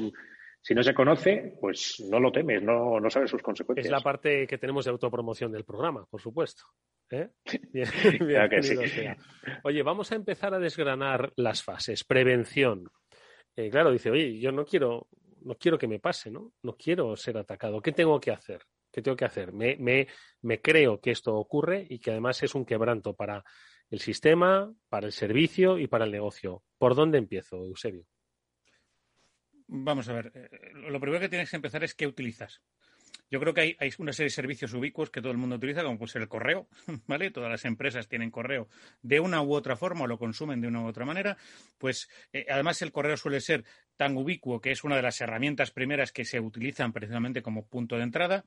si no se conoce, pues no lo temes, no, no sabes sus consecuencias. Es la parte que tenemos de autopromoción del programa, por supuesto. ¿eh? [LAUGHS] Oye, vamos a empezar a desgranar las fases. Prevención, eh, claro, dice, oye, yo no quiero, no quiero que me pase, ¿no? No quiero ser atacado. ¿Qué tengo que hacer? ¿Qué tengo que hacer? Me, me, me creo que esto ocurre y que además es un quebranto para el sistema, para el servicio y para el negocio. ¿Por dónde empiezo, Eusebio? Vamos a ver, eh, lo primero que tienes que empezar es qué utilizas. Yo creo que hay, una serie de servicios ubicuos que todo el mundo utiliza, como puede ser el correo, [LAUGHS] ¿vale? Todas las empresas tienen correo de una u otra forma o lo consumen de una u otra manera. Pues eh, además el correo suele ser tan ubicuo que es una de las herramientas primeras que se utilizan precisamente como punto de entrada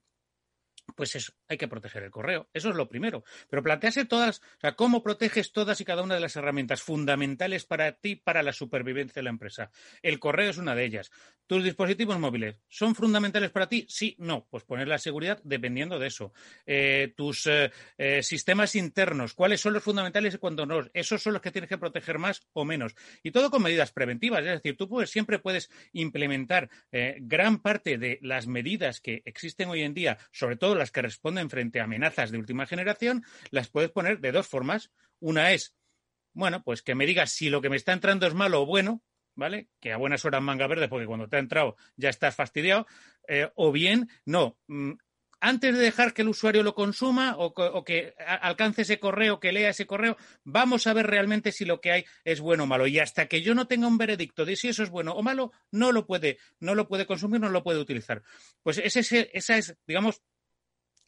pues eso, hay que proteger el correo. Eso es lo primero. Pero plantearse todas, o sea, cómo proteges todas y cada una de las herramientas fundamentales para ti, para la supervivencia de la empresa. El correo es una de ellas. ¿Tus dispositivos móviles son fundamentales para ti? Sí, no. Pues poner la seguridad dependiendo de eso. Eh, tus eh, eh, sistemas internos, ¿cuáles son los fundamentales y cuándo no? Esos son los que tienes que proteger más o menos. Y todo con medidas preventivas. Es decir, tú puedes, siempre puedes implementar gran parte de las medidas que existen hoy en día, sobre todo las que responden frente a amenazas de última generación, las puedes poner de dos formas. Una es, bueno, pues que me digas si lo que me está entrando es malo o bueno, ¿vale? Que a buenas horas manga verde, porque cuando te ha entrado ya estás fastidiado. Eh, o bien, no, mm, antes de dejar que el usuario lo consuma o, que alcance ese correo, que lea ese correo, vamos a ver realmente si lo que hay es bueno o malo. Y hasta que yo no tenga un veredicto de si eso es bueno o malo, no lo puede, no lo puede consumir, no lo puede utilizar. Pues ese, esa es, digamos,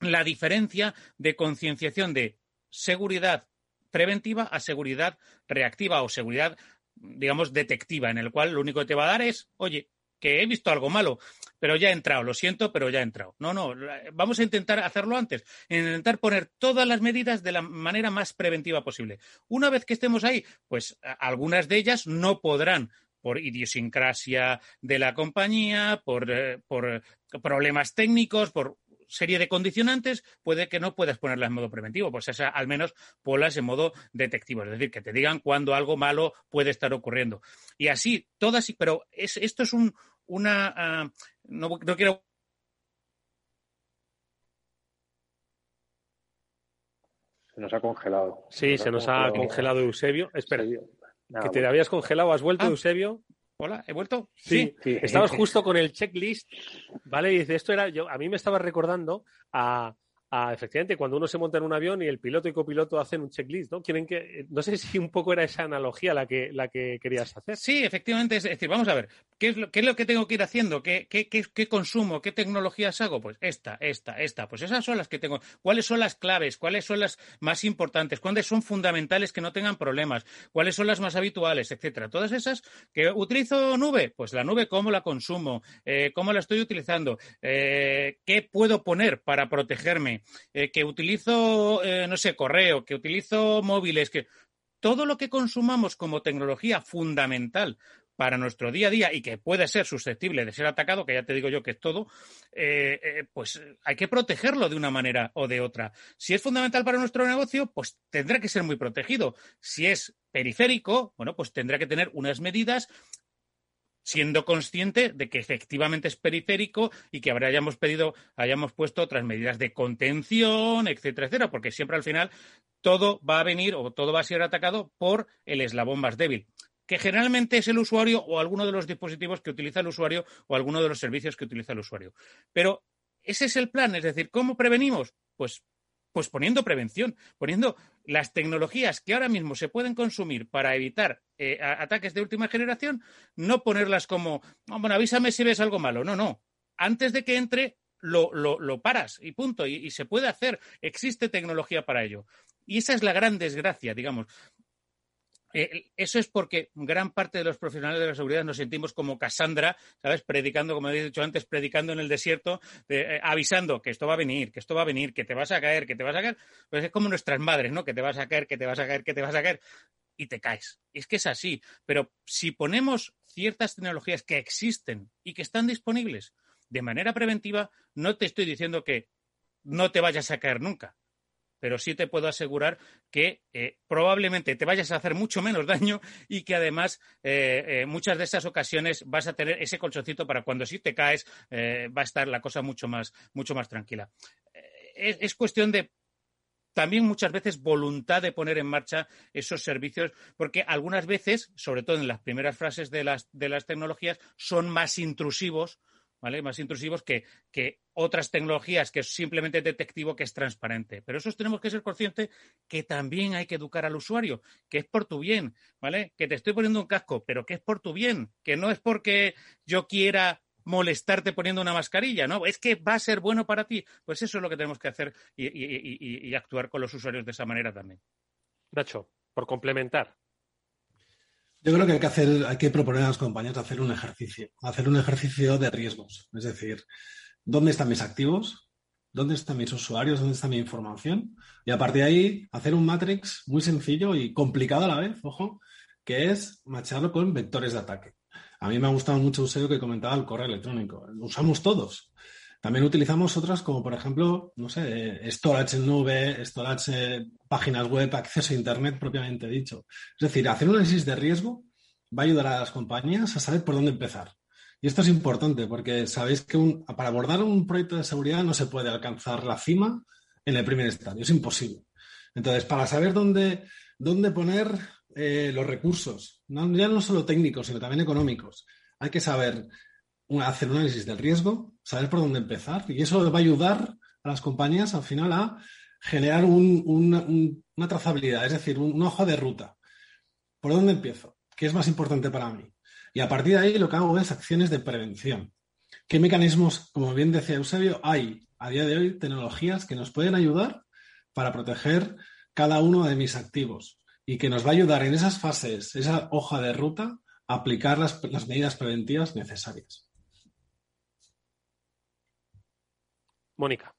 la diferencia de concienciación de seguridad preventiva a seguridad reactiva o seguridad, digamos, detectiva, en el cual lo único que te va a dar es, oye, que he visto algo malo, pero ya he entrado, lo siento, pero ya he entrado. No, no, vamos a intentar hacerlo antes, intentar poner todas las medidas de la manera más preventiva posible. Una vez que estemos ahí, pues algunas de ellas no podrán por idiosincrasia de la compañía, por, eh, por problemas técnicos, por serie de condicionantes, puede que no puedas ponerlas en modo preventivo, pues esa, al menos ponlas en modo detectivo, es decir, que te digan cuando algo malo puede estar ocurriendo. Y así, todas, pero es, esto es un, una, uh, no, no quiero Se nos ha congelado. Sí, se nos, ha, congelado, Eusebio. Espera, que te habías congelado. ¿Has vuelto, ah. Eusebio? Hola, ¿he vuelto? Sí, sí. estabas [LAUGHS] justo con el checklist, ¿vale? Y dice, esto era, yo, a mí me estaba recordando a, efectivamente, cuando uno se monta en un avión y el piloto y copiloto hacen un checklist, ¿no? Quieren que, no sé si un poco era esa analogía la que, la que querías hacer. Sí, efectivamente, es decir, vamos a ver, ¿qué es lo, qué es lo que tengo que ir haciendo? ¿Qué, qué, qué, consumo? ¿Qué tecnologías hago? Pues esta, esta, esta, pues esas son las que tengo. ¿Cuáles son las claves? ¿Cuáles son las más importantes? ¿Cuáles son fundamentales que no tengan problemas? ¿Cuáles son las más habituales? Etcétera. Todas esas que utilizo nube, pues la nube, ¿cómo la consumo? Eh, ¿Cómo la estoy utilizando? Eh, ¿Qué puedo poner para protegerme? Eh, que utilizo, eh, no sé, correo, que utilizo móviles, que todo lo que consumamos como tecnología fundamental para nuestro día a día y que puede ser susceptible de ser atacado, que ya te digo yo que es todo, eh, pues hay que protegerlo de una manera o de otra. Si es fundamental para nuestro negocio, pues tendrá que ser muy protegido. Si es periférico, bueno, pues tendrá que tener unas medidas siendo consciente de que efectivamente es periférico y que hayamos pedido, hayamos puesto otras medidas de contención, etcétera, etcétera, porque siempre al final todo va a venir o todo va a ser atacado por el eslabón más débil que generalmente es el usuario o alguno de los dispositivos que utiliza el usuario o alguno de los servicios que utiliza el usuario. Pero ese es el plan, es decir, ¿cómo prevenimos? Pues pues poniendo prevención, poniendo las tecnologías que ahora mismo se pueden consumir para evitar eh, ataques de última generación, no ponerlas como, bueno, avísame si ves algo malo. No, no. Antes de que entre, lo, lo, paras y punto. y, se puede hacer. Existe tecnología para ello. Y esa es la gran desgracia, digamos. Eh, eso es porque gran parte de los profesionales de la seguridad nos sentimos como Cassandra, ¿sabes? Predicando, como he dicho antes, predicando en el desierto, eh, avisando que esto va a venir, que esto va a venir, que te vas a caer, que te vas a caer. Pues es como nuestras madres, ¿no? Que te vas a caer, que te vas a caer, que te vas a caer y te caes. Es que es así. Pero si ponemos ciertas tecnologías que existen y que están disponibles de manera preventiva, no te estoy diciendo que no te vayas a caer nunca pero sí te puedo asegurar que eh, probablemente te vayas a hacer mucho menos daño y que además eh, eh, muchas de esas ocasiones vas a tener ese colchoncito para cuando sí te caes va a estar la cosa mucho más, mucho más tranquila. Es, cuestión de también muchas veces voluntad de poner en marcha esos servicios, porque algunas veces, sobre todo en las primeras frases de las, de las tecnologías, son más intrusivos ¿vale? Más intrusivos que, que, otras tecnologías que es simplemente detectivo, que es transparente. Pero eso tenemos que ser conscientes que también hay que educar al usuario, que es por tu bien, ¿vale? Que te estoy poniendo un casco, pero que es por tu bien, que no es porque yo quiera molestarte poniendo una mascarilla, ¿no? Es que va a ser bueno para ti. Pues eso es lo que tenemos que hacer y, y actuar con los usuarios de esa manera también. Nacho, por complementar, yo creo que hay que hacer, hay que proponer a las compañías hacer un ejercicio, hacer un ejercicio de riesgos. Es decir, ¿dónde están mis activos? ¿Dónde están mis usuarios? ¿Dónde está mi información? Y a partir de ahí, hacer un matrix muy sencillo y complicado a la vez, ojo, que es macharlo con vectores de ataque. A mí me ha gustado mucho Eusebio que comentaba el correo electrónico. Lo usamos todos. También utilizamos otras como, por ejemplo, no sé, storage en nube, storage páginas web, acceso a Internet propiamente dicho. Es decir, hacer un análisis de riesgo va a ayudar a las compañías a saber por dónde empezar. Y esto es importante porque sabéis que para abordar un proyecto de seguridad no se puede alcanzar la cima en el primer estadio, es imposible. Entonces, para saber dónde, dónde poner eh, los recursos, ya no solo técnicos, sino también económicos, hay que saber hacer un análisis del riesgo, saber por dónde empezar y eso va a ayudar a las compañías al final a generar una trazabilidad, es decir, un, ojo de ruta. ¿Por dónde empiezo? ¿Qué es más importante para mí? Y a partir de ahí lo que hago es acciones de prevención. ¿Qué mecanismos, como bien decía Eusebio, hay a día de hoy tecnologías que nos pueden ayudar para proteger cada uno de mis activos y que nos va a ayudar en esas fases, esa hoja de ruta, a aplicar las, medidas preventivas necesarias. Mónica.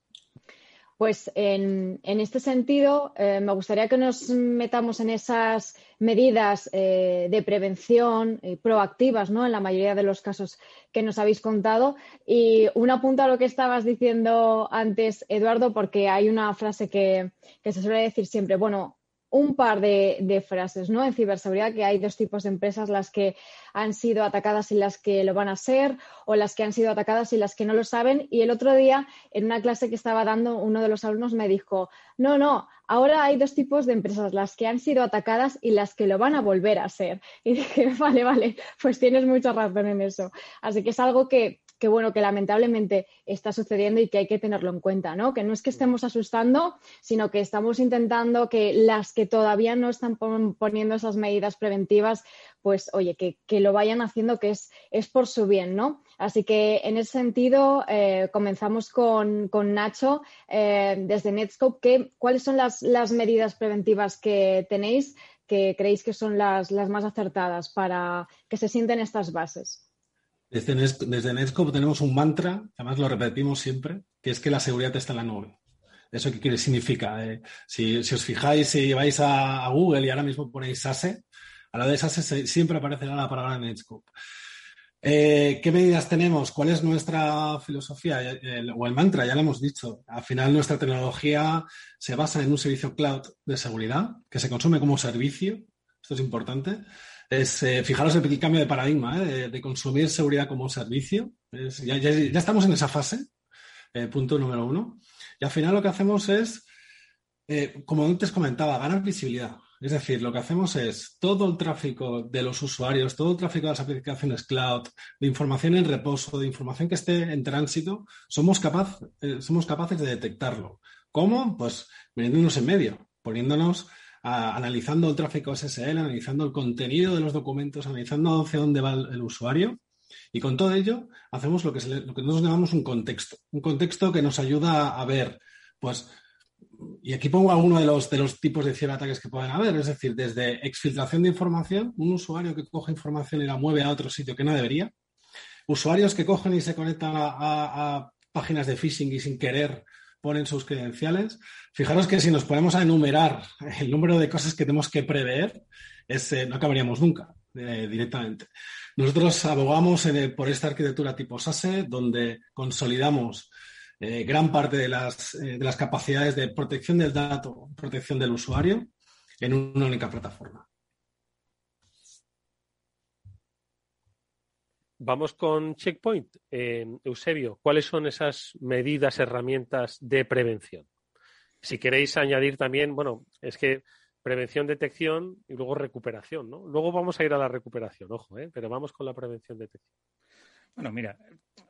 Pues en, este sentido, eh, me gustaría que nos metamos en esas medidas eh, de prevención eh, proactivas, ¿no? En la mayoría de los casos que nos habéis contado. Y un apunto a lo que estabas diciendo antes, Eduardo, porque hay una frase que, que se suele decir siempre, bueno, un par de, frases ¿no? en ciberseguridad, que hay dos tipos de empresas, las que han sido atacadas y las que lo van a ser, o las que han sido atacadas y las que no lo saben. Y el otro día, en una clase que estaba dando, uno de los alumnos me dijo, no, no, ahora hay dos tipos de empresas, las que han sido atacadas y las que lo van a volver a ser. Y dije, [LAUGHS] vale, vale, pues tienes mucha razón en eso. Así que es algo que que bueno, que lamentablemente está sucediendo y que hay que tenerlo en cuenta, ¿no? Que no es que estemos asustando, sino que estamos intentando que las que todavía no están poniendo esas medidas preventivas, pues oye, que, lo vayan haciendo, que es, es por su bien, ¿no? Así que en ese sentido, eh, comenzamos con, Nacho eh, desde Netscope. ¿Cuáles son las, medidas preventivas que tenéis que creéis que son las, las más acertadas para que se sienten estas bases? Desde, Netscope tenemos un mantra, además lo repetimos siempre, que es que la seguridad está en la nube. ¿Eso qué significa? Eh, si, os fijáis, si vais a, Google y ahora mismo ponéis SASE, a la de SASE siempre aparecerá la palabra Netscope. Eh, ¿Qué medidas tenemos? ¿Cuál es nuestra filosofía o el mantra? Ya lo hemos dicho. Al final nuestra tecnología se basa en un servicio cloud de seguridad que se consume como servicio. Esto es importante es, eh, fijaros el cambio de paradigma, eh, de, consumir seguridad como servicio. ya, estamos en esa fase, eh, punto número uno. Y al final lo que hacemos es, como antes comentaba, ganar visibilidad. Es decir, lo que hacemos es todo el tráfico de los usuarios, todo el tráfico de las aplicaciones cloud, de información en reposo, de información que esté en tránsito, somos, capaz, somos capaces de detectarlo. ¿Cómo? Pues metiéndonos en medio, poniéndonos analizando el tráfico SSL, analizando el contenido de los documentos, analizando hacia dónde va el, usuario. Y con todo ello hacemos lo que, lo que nosotros llamamos un contexto. Un contexto que nos ayuda a ver, pues, y aquí pongo algunos de los, de los tipos de ciberataques que pueden haber, es decir, desde exfiltración de información, un usuario que coge información y la mueve a otro sitio que no debería, usuarios que cogen y se conectan a páginas de phishing y sin querer ponen sus credenciales. Fijaros que si nos ponemos a enumerar el número de cosas que tenemos que prever, eh, no acabaríamos nunca eh, directamente. Nosotros abogamos por esta arquitectura tipo SASE, donde consolidamos eh, gran parte las, de las capacidades de protección del dato, protección del usuario, en una única plataforma. Vamos con Checkpoint. Eh, Eusebio, ¿cuáles son esas medidas, herramientas de prevención? Si queréis añadir también, bueno, es que prevención, detección y luego recuperación, ¿no? Luego vamos a ir a la recuperación, ojo, ¿eh? pero vamos con la prevención, detección. Bueno, mira,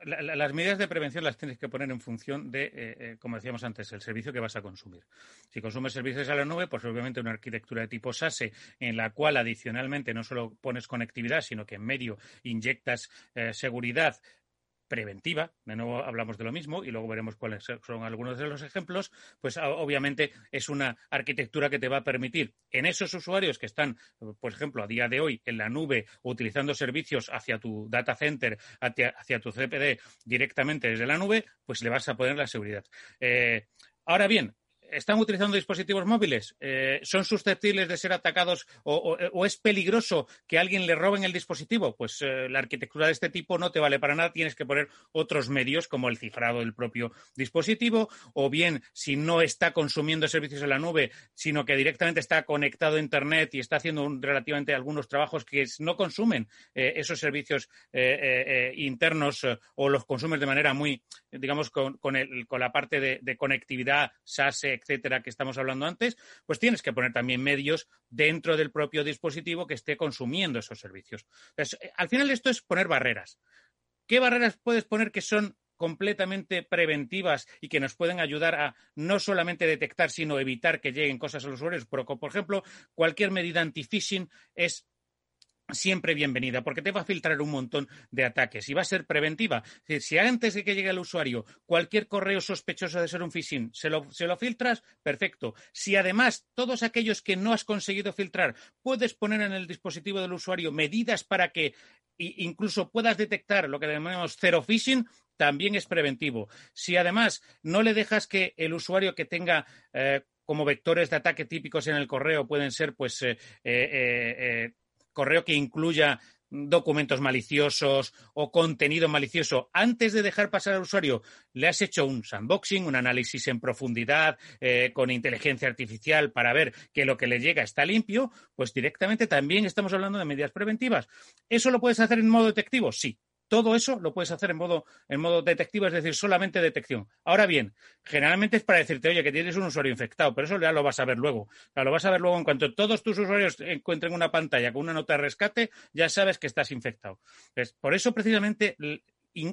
las medidas de prevención las tienes que poner en función de, eh, eh, como decíamos antes, el servicio que vas a consumir. Si consumes servicios a la nube, pues obviamente una arquitectura de tipo SASE, en la cual adicionalmente no solo pones conectividad, sino que en medio inyectas eh, seguridad, preventiva, de nuevo hablamos de lo mismo y luego veremos cuáles son algunos de los ejemplos, pues obviamente es una arquitectura que te va a permitir en esos usuarios que están, por ejemplo, a día de hoy en la nube utilizando servicios hacia tu data center, hacia, tu CPD directamente desde la nube, pues le vas a poner la seguridad. Eh, ahora bien, ¿Están utilizando dispositivos móviles? Eh, ¿Son susceptibles de ser atacados o, es peligroso que alguien le roben el dispositivo? Pues eh, la arquitectura de este tipo no te vale para nada. Tienes que poner otros medios como el cifrado del propio dispositivo o bien si no está consumiendo servicios en la nube, sino que directamente está conectado a Internet y está haciendo relativamente algunos trabajos que no consumen eh, esos servicios internos o los consumes de manera muy, digamos, con, la parte de, de conectividad SaaS, etcétera, que estamos hablando antes, pues tienes que poner también medios dentro del propio dispositivo que esté consumiendo esos servicios. Eh, al final esto es poner barreras. ¿Qué barreras puedes poner que son completamente preventivas y que nos pueden ayudar a no solamente detectar, sino evitar que lleguen cosas a los usuarios. Pero, por ejemplo, cualquier medida anti-phishing es siempre bienvenida, porque te va a filtrar un montón de ataques y va a ser preventiva. Si antes de que llegue el usuario cualquier correo sospechoso de ser un phishing se lo, se lo filtras, perfecto. Si además todos aquellos que no has conseguido filtrar puedes poner en el dispositivo del usuario medidas para que incluso puedas detectar lo que llamamos cero phishing, también es preventivo. Si además no le dejas que el usuario que tenga eh, como vectores de ataque típicos en el correo pueden ser pues eh, eh, correo que incluya documentos maliciosos o contenido malicioso, antes de dejar pasar al usuario, le has hecho un sandboxing, un análisis en profundidad eh, con inteligencia artificial para ver que lo que le llega está limpio, pues directamente también estamos hablando de medidas preventivas. ¿Eso lo puedes hacer en modo detectivo? Sí. Todo eso lo puedes hacer en modo, en modo detectivo, es decir, solamente detección. Ahora bien, generalmente es para decirte, oye, que tienes un usuario infectado, pero eso ya lo vas a ver luego. lo vas a ver luego en cuanto todos tus usuarios encuentren una pantalla con una nota de rescate, ya sabes que estás infectado. Por eso, precisamente,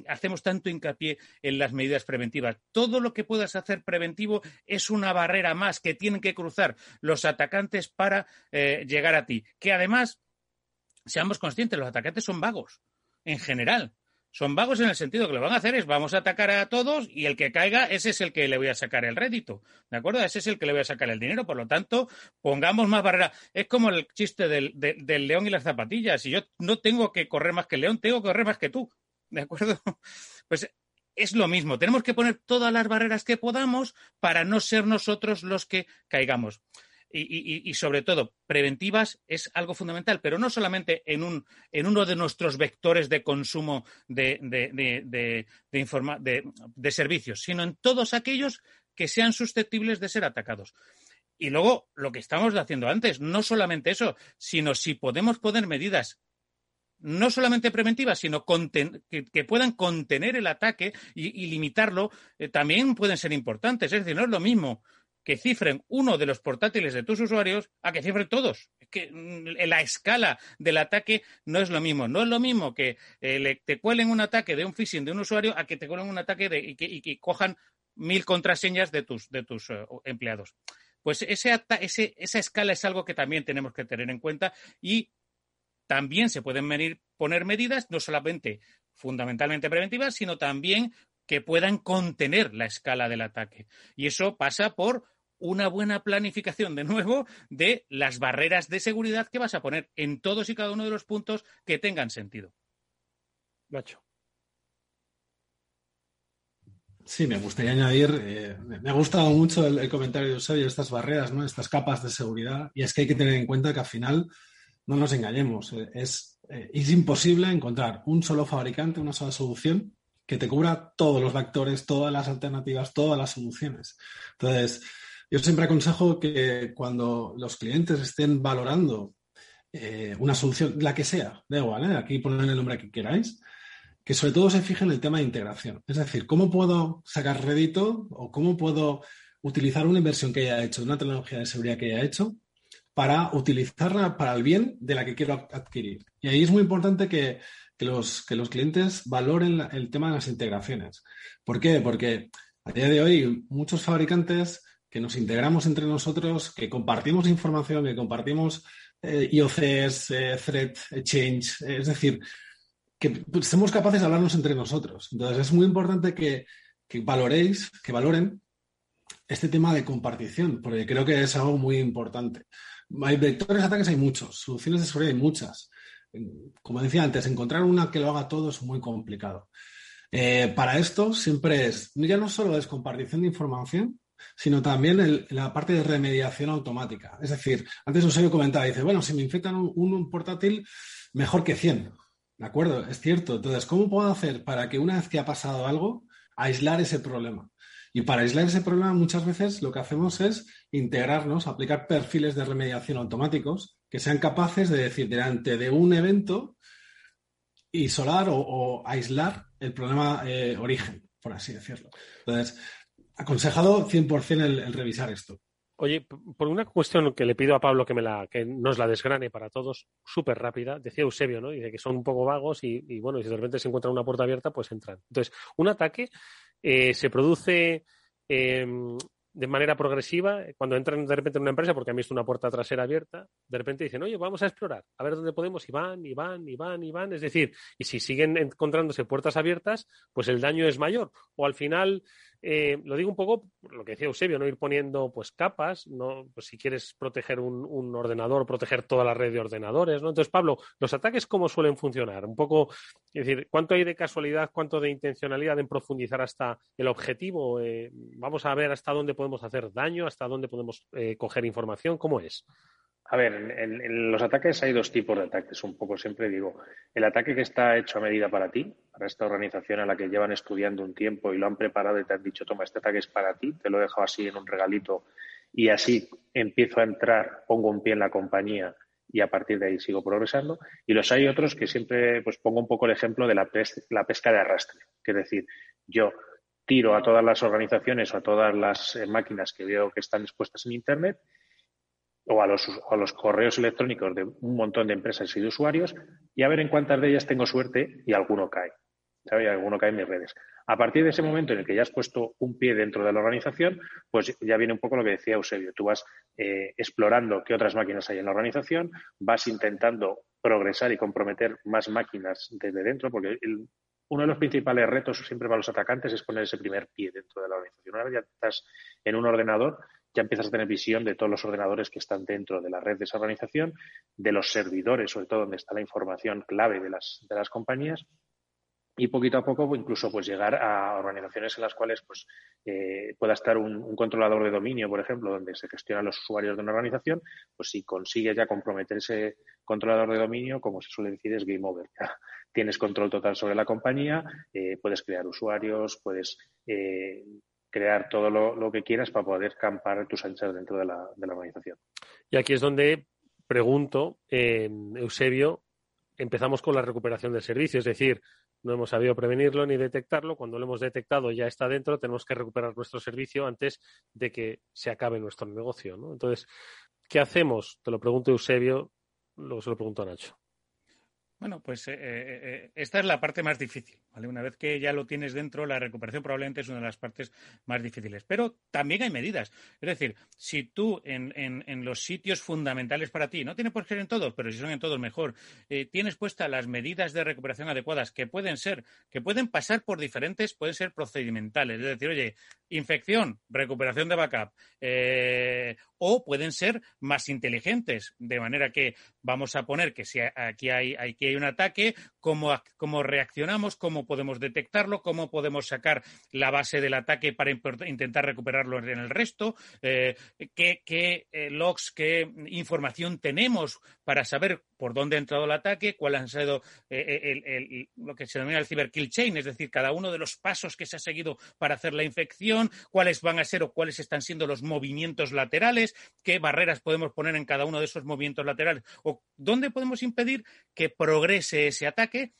hacemos tanto hincapié en las medidas preventivas. Todo lo que puedas hacer preventivo es una barrera más que tienen que cruzar los atacantes para eh, llegar a ti. Que además, seamos conscientes, los atacantes son vagos en general. Son vagos en el sentido que lo van a hacer es vamos a atacar a todos y el que caiga, ese es el que le voy a sacar el rédito. ¿De acuerdo? Ese es el que le voy a sacar el dinero. Por lo tanto, pongamos más barreras. Es como el chiste del, del león y las zapatillas. Si yo no tengo que correr más que el león, tengo que correr más que tú. ¿De acuerdo? [LAUGHS] Pues es lo mismo. Tenemos que poner todas las barreras que podamos para no ser nosotros los que caigamos y, sobre todo preventivas es algo fundamental, pero no solamente en, un, en uno de nuestros vectores de consumo de, de, de, servicios, sino en todos aquellos que sean susceptibles de ser atacados. Y luego, lo que estamos haciendo antes, no solamente eso, sino si podemos poner medidas no solamente preventivas, sino que, puedan contener el ataque y, limitarlo, eh, también pueden ser importantes. Es decir, no es lo mismo que cifren uno de los portátiles de tus usuarios a que cifren todos. Es que mm, la escala del ataque no es lo mismo. No es lo mismo que eh, te cuelen un ataque de un phishing de un usuario a que te cuelen un ataque de, y, que, cojan mil contraseñas de tus, de tus eh, empleados. Pues ese, esa escala es algo que también tenemos que tener en cuenta y también se pueden poner medidas, no solamente fundamentalmente preventivas, sino también que puedan contener la escala del ataque. Y eso pasa por una buena planificación, de nuevo, de las barreras de seguridad que vas a poner en todos y cada uno de los puntos que tengan sentido. Nacho. Sí, me gustaría añadir, eh, me ha gustado mucho el, comentario de Eusebio, estas barreras, ¿no? estas capas de seguridad, y es que hay que tener en cuenta que al final, no nos engañemos, eh, es, eh, es imposible encontrar un solo fabricante, una sola solución que te cubra todos los vectores, todas las alternativas, todas las soluciones. Entonces, yo siempre aconsejo que cuando los clientes estén valorando eh, una solución, la que sea, da igual, ¿eh? aquí ponen el nombre que queráis, que sobre todo se fijen en el tema de integración. Es decir, ¿cómo puedo sacar rédito o cómo puedo utilizar una inversión que haya hecho, una tecnología de seguridad que haya hecho, para utilizarla para el bien de la que quiero adquirir? Y ahí es muy importante que, los, que los clientes valoren el tema de las integraciones. ¿Por qué? Porque a día de hoy muchos fabricantes que nos integramos entre nosotros, que compartimos información, que compartimos eh, IOCs, eh, Threat Exchange, es decir, que seamos capaces de hablarnos entre nosotros. Entonces es muy importante que, valoréis, que valoren este tema de compartición, porque creo que es algo muy importante. Hay vectores de ataques, hay muchos, soluciones de seguridad hay muchas. Como decía antes, encontrar una que lo haga todo es muy complicado. Eh, para esto siempre es, ya no solo es compartición de información, sino también la parte de remediación automática. Es decir, antes Eusebio comentaba, dice, bueno, si me infectan un, portátil, mejor que 100. ¿De acuerdo? Es cierto. Entonces, ¿cómo puedo hacer para que una vez que ha pasado algo, aislar ese problema? Y para aislar ese problema muchas veces lo que hacemos es integrarnos, aplicar perfiles de remediación automáticos que sean capaces de decir delante de un evento, isolar o, aislar el problema eh, origen, por así decirlo. Entonces, aconsejado 100% el, el revisar esto. Oye, por una cuestión que le pido a Pablo que, me la, que nos la desgrane para todos, súper rápida, decía Eusebio, ¿no? Dice que son un poco vagos y, bueno, si de repente se encuentra una puerta abierta, pues entran. Entonces, un ataque eh, se produce em, de manera progresiva, cuando entran de repente en una empresa porque han visto una puerta trasera abierta, de repente dicen, oye, vamos a explorar, a ver dónde podemos, y van, y van, y van, y van. Es decir, y si siguen encontrándose puertas abiertas, pues el daño es mayor. O al final eh, lo digo un poco lo que decía Eusebio, no ir poniendo pues capas, no, pues si quieres proteger un, un, ordenador, proteger toda la red de ordenadores, ¿no? Entonces, Pablo, los ataques cómo suelen funcionar, un poco, es decir, cuánto hay de casualidad, cuánto de intencionalidad en profundizar hasta el objetivo, eh, vamos a ver hasta dónde podemos hacer daño, hasta dónde podemos eh, coger información, ¿cómo es? A ver, en, en, los ataques hay dos tipos de ataques, un poco siempre digo. El ataque que está hecho a medida para ti, para esta organización a la que llevan estudiando un tiempo y lo han preparado y te han dicho, toma, este ataque es para ti, te lo he dejado así en un regalito y así empiezo a entrar, pongo un pie en la compañía y a partir de ahí sigo progresando. Y los hay otros que siempre pues pongo un poco el ejemplo de la, pes la pesca de arrastre, que es decir, yo tiro a todas las organizaciones o a todas las eh, máquinas que veo que están expuestas en Internet o a los, correos electrónicos de un montón de empresas y de usuarios y a ver en cuántas de ellas tengo suerte y alguno cae. ¿sabes? Y alguno cae en mis redes. A partir de ese momento en el que ya has puesto un pie dentro de la organización, pues ya viene un poco lo que decía Eusebio. Tú vas eh, explorando qué otras máquinas hay en la organización, vas intentando progresar y comprometer más máquinas desde dentro, porque el, uno de los principales retos siempre para los atacantes es poner ese primer pie dentro de la organización. Una vez ya estás en un ordenador, ya empiezas a tener visión de todos los ordenadores que están dentro de la red de esa organización, de los servidores, sobre todo donde está la información clave de las, de las compañías, y poquito a poco incluso pues llegar a organizaciones en las cuales pues eh, pueda estar un, controlador de dominio, por ejemplo, donde se gestionan los usuarios de una organización, pues si consigues ya comprometer ese controlador de dominio, como se suele decir, es game over. [LAUGHS] Tienes control total sobre la compañía, eh, puedes crear usuarios, puedes eh, crear todo lo, lo, que quieras para poder campar tus anchas dentro de la, de la organización. Y aquí es donde pregunto, eh, Eusebio, empezamos con la recuperación del servicio, es decir, no hemos sabido prevenirlo ni detectarlo. Cuando lo hemos detectado ya está dentro, tenemos que recuperar nuestro servicio antes de que se acabe nuestro negocio. Entonces, ¿qué hacemos? Te lo pregunto Eusebio, luego se lo pregunto a Nacho. Bueno, pues eh, eh, esta es la parte más difícil. ¿vale? Una vez que ya lo tienes dentro, la recuperación probablemente es una de las partes más difíciles. Pero también hay medidas. Es decir, si tú en, en, los sitios fundamentales para ti, no tiene por qué ser en todos, pero si son en todos mejor, eh, tienes puestas las medidas de recuperación adecuadas que pueden ser, que pueden pasar por diferentes, pueden ser procedimentales. Es decir, oye, infección, recuperación de backup, eh, o pueden ser más inteligentes, de manera que vamos a poner que si aquí hay, aquí hay un ataque, cómo, cómo reaccionamos, cómo podemos detectarlo, cómo podemos sacar la base del ataque para intentar recuperarlo en el resto, eh, qué, qué eh, logs, qué información tenemos para saber por dónde ha entrado el ataque, cuál han sido eh, el, lo que se denomina el cyber kill chain, es decir, cada uno de los pasos que se ha seguido para hacer la infección, cuáles van a ser o cuáles están siendo los movimientos laterales, qué barreras podemos poner en cada uno de esos movimientos laterales o dónde podemos impedir que progrese ese ataque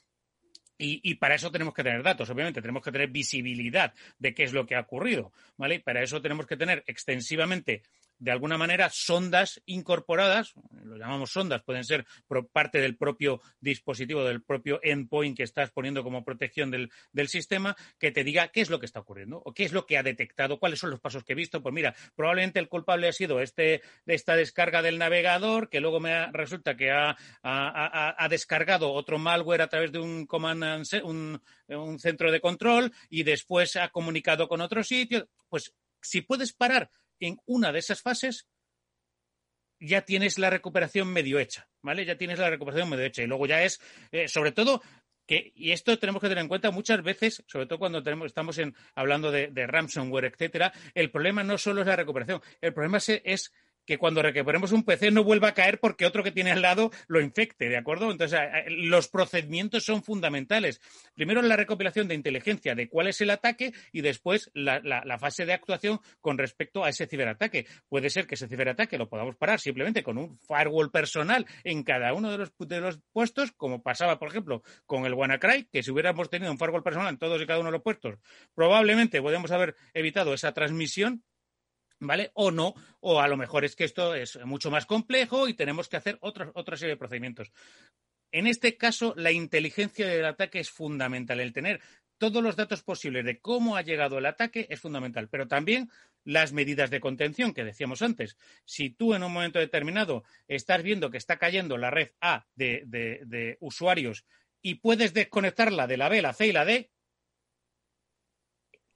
y, para eso tenemos que tener datos, obviamente, tenemos que tener visibilidad de qué es lo que ha ocurrido, ¿vale? Y para eso tenemos que tener extensivamente de alguna manera sondas incorporadas, lo llamamos sondas, pueden ser parte del propio dispositivo, del propio endpoint que estás poniendo como protección del, del, sistema, que te diga qué es lo que está ocurriendo o qué es lo que ha detectado, cuáles son los pasos que he visto. Pues mira, probablemente el culpable ha sido este, esta descarga del navegador, que luego me ha, resulta que ha, ha, ha, descargado otro malware a través de un command un, un centro de control y después ha comunicado con otro sitio. Pues si puedes parar en una de esas fases, ya tienes la recuperación medio hecha, ¿vale? Ya tienes la recuperación medio hecha. Y luego ya es, eh, sobre todo, que, y esto tenemos que tener en cuenta muchas veces, sobre todo cuando tenemos, estamos en, hablando de, ransomware, etcétera, el problema no solo es la recuperación, el problema es que cuando recuperemos un PC no vuelva a caer porque otro que tiene al lado lo infecte, ¿de acuerdo? Entonces, los procedimientos son fundamentales. Primero la recopilación de inteligencia de cuál es el ataque y después la, fase de actuación con respecto a ese ciberataque. Puede ser que ese ciberataque lo podamos parar simplemente con un firewall personal en cada uno de los, de los puestos, como pasaba, por ejemplo, con el WannaCry, que si hubiéramos tenido un firewall personal en todos y cada uno de los puestos, probablemente podemos haber evitado esa transmisión ¿vale? O no, o a lo mejor es que esto es mucho más complejo y tenemos que hacer otra, serie de procedimientos. En este caso, la inteligencia del ataque es fundamental, el tener todos los datos posibles de cómo ha llegado el ataque es fundamental, pero también las medidas de contención que decíamos antes. Si tú en un momento determinado estás viendo que está cayendo la red A de, de usuarios y puedes desconectarla de la B, la C y la D,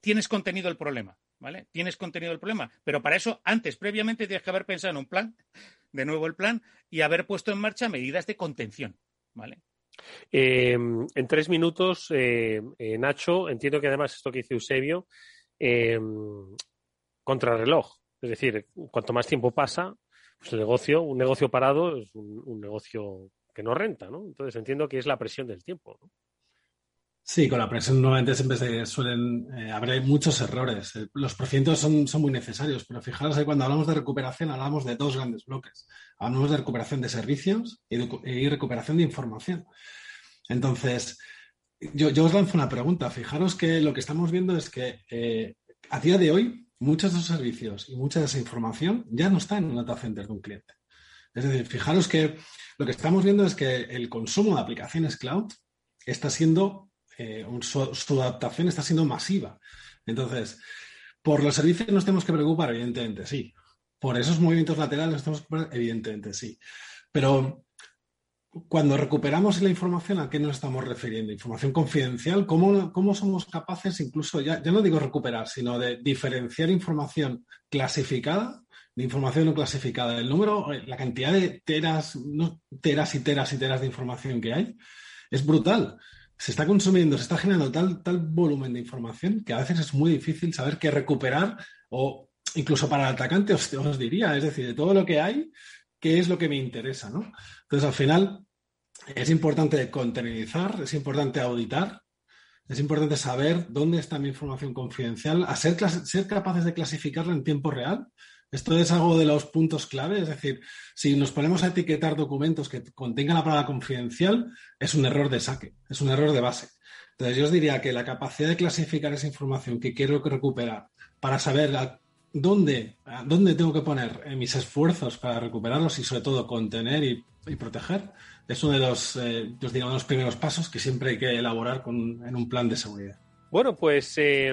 tienes contenido el problema. ¿Vale? Tienes contenido el problema, pero para eso antes, previamente, tienes que haber pensado en un plan, [LAUGHS] de nuevo el plan, y haber puesto en marcha medidas de contención, ¿vale? Eh, en tres minutos, eh, eh, Nacho, entiendo que además esto que dice Eusebio, contrarreloj. Es decir, cuanto más tiempo pasa, pues el negocio, un negocio parado es un, negocio que no renta, ¿no? Entonces entiendo que es la presión del tiempo, Sí, con la presión nuevamente siempre se suelen haber muchos errores. Los procedimientos son, son, muy necesarios, pero fijaros que cuando hablamos de recuperación hablamos de dos grandes bloques. Hablamos de recuperación de servicios y recuperación de información. Entonces, yo, os lanzo una pregunta. Fijaros que lo que estamos viendo es que eh, a día de hoy muchos de esos servicios y mucha de esa información ya no está en un data center de un cliente. Es decir, fijaros que lo que estamos viendo es que el consumo de aplicaciones cloud está siendo, eh, su, adaptación está siendo masiva. Entonces, por los servicios nos tenemos que preocupar, evidentemente, sí. Por esos movimientos laterales nos tenemos que preocupar, evidentemente, sí. Pero cuando recuperamos la información, ¿a qué nos estamos refiriendo? Información confidencial, ¿cómo, somos capaces incluso, ya, no digo recuperar, sino de diferenciar información clasificada de información no clasificada? El número, la cantidad de teras, teras y teras y teras de información que hay es brutal. Se está consumiendo, se está generando tal, tal volumen de información que a veces es muy difícil saber qué recuperar o incluso para el atacante os, os diría, es decir, de todo lo que hay, qué es lo que me interesa, ¿no? Entonces, al final, es importante contenidizar, es importante auditar, es importante saber dónde está mi información confidencial, a ser, ser capaces de clasificarla en tiempo real. Esto es algo de los puntos clave, es decir, si nos ponemos a etiquetar documentos que contengan la palabra confidencial, es un error de saque, es un error de base. Entonces, yo os diría que la capacidad de clasificar esa información que quiero recuperar para saber dónde, dónde tengo que poner mis esfuerzos para recuperarlos y sobre todo contener y, proteger, es uno de los, eh, los primeros pasos que siempre hay que elaborar en un plan de seguridad. Bueno, pues eh,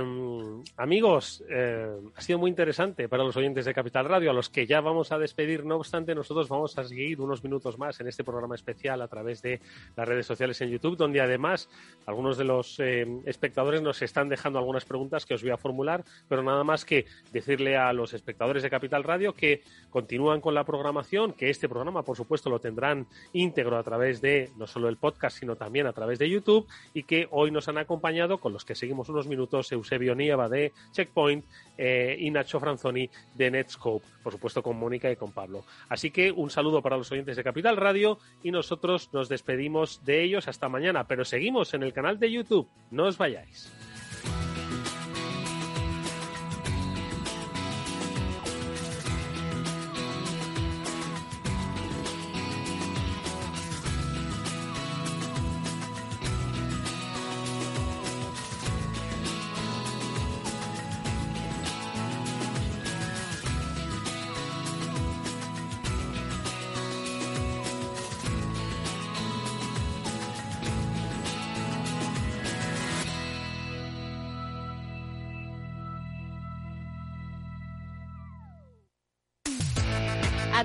amigos, eh, ha sido muy interesante para los oyentes de Capital Radio, a los que ya vamos a despedir. No obstante, nosotros vamos a seguir unos minutos más en este programa especial a través de las redes sociales en YouTube, donde además algunos de los eh, espectadores nos están dejando algunas preguntas que os voy a formular, pero nada más que decirle a los espectadores de Capital Radio que continúan con la programación, que este programa, por supuesto, lo tendrán íntegro a través de no solo el podcast, sino también a través de YouTube, y que hoy nos han acompañado con los que seguimos unos minutos Eusebio Nieva de Checkpoint eh, y Nacho Franzoni de Netscope, por supuesto con Mónica y con Pablo. Así que un saludo para los oyentes de Capital Radio y nosotros nos despedimos de ellos hasta mañana, pero seguimos en el canal de YouTube. No os vayáis.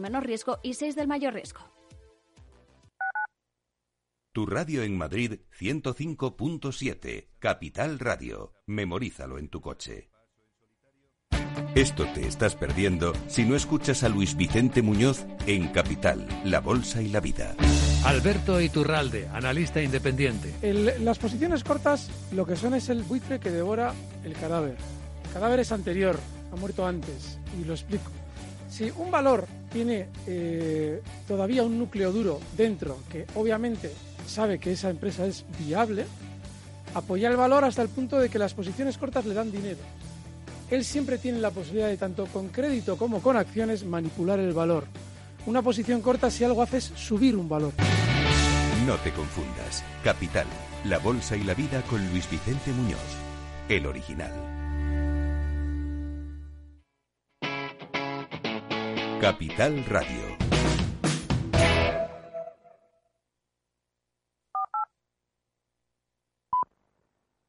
menor riesgo y 6 del mayor riesgo. Tu radio en Madrid 105.7, Capital Radio. Memorízalo en tu coche. Esto te estás perdiendo si no escuchas a Luis Vicente Muñoz en Capital, La Bolsa y la Vida. Alberto Iturralde, analista independiente. las posiciones cortas lo que son es el buitre que devora el cadáver. El cadáver es anterior, ha muerto antes, y lo explico. Si un valor tiene eh, todavía un núcleo duro dentro que obviamente sabe que esa empresa es viable, apoyar el valor hasta el punto de que las posiciones cortas le dan dinero. Él siempre tiene la posibilidad de, tanto con crédito como con acciones, manipular el valor. Una posición corta si algo hace subir un valor. No te confundas. Capital, la bolsa y la vida con Luis Vicente Muñoz, el original. Capital Radio.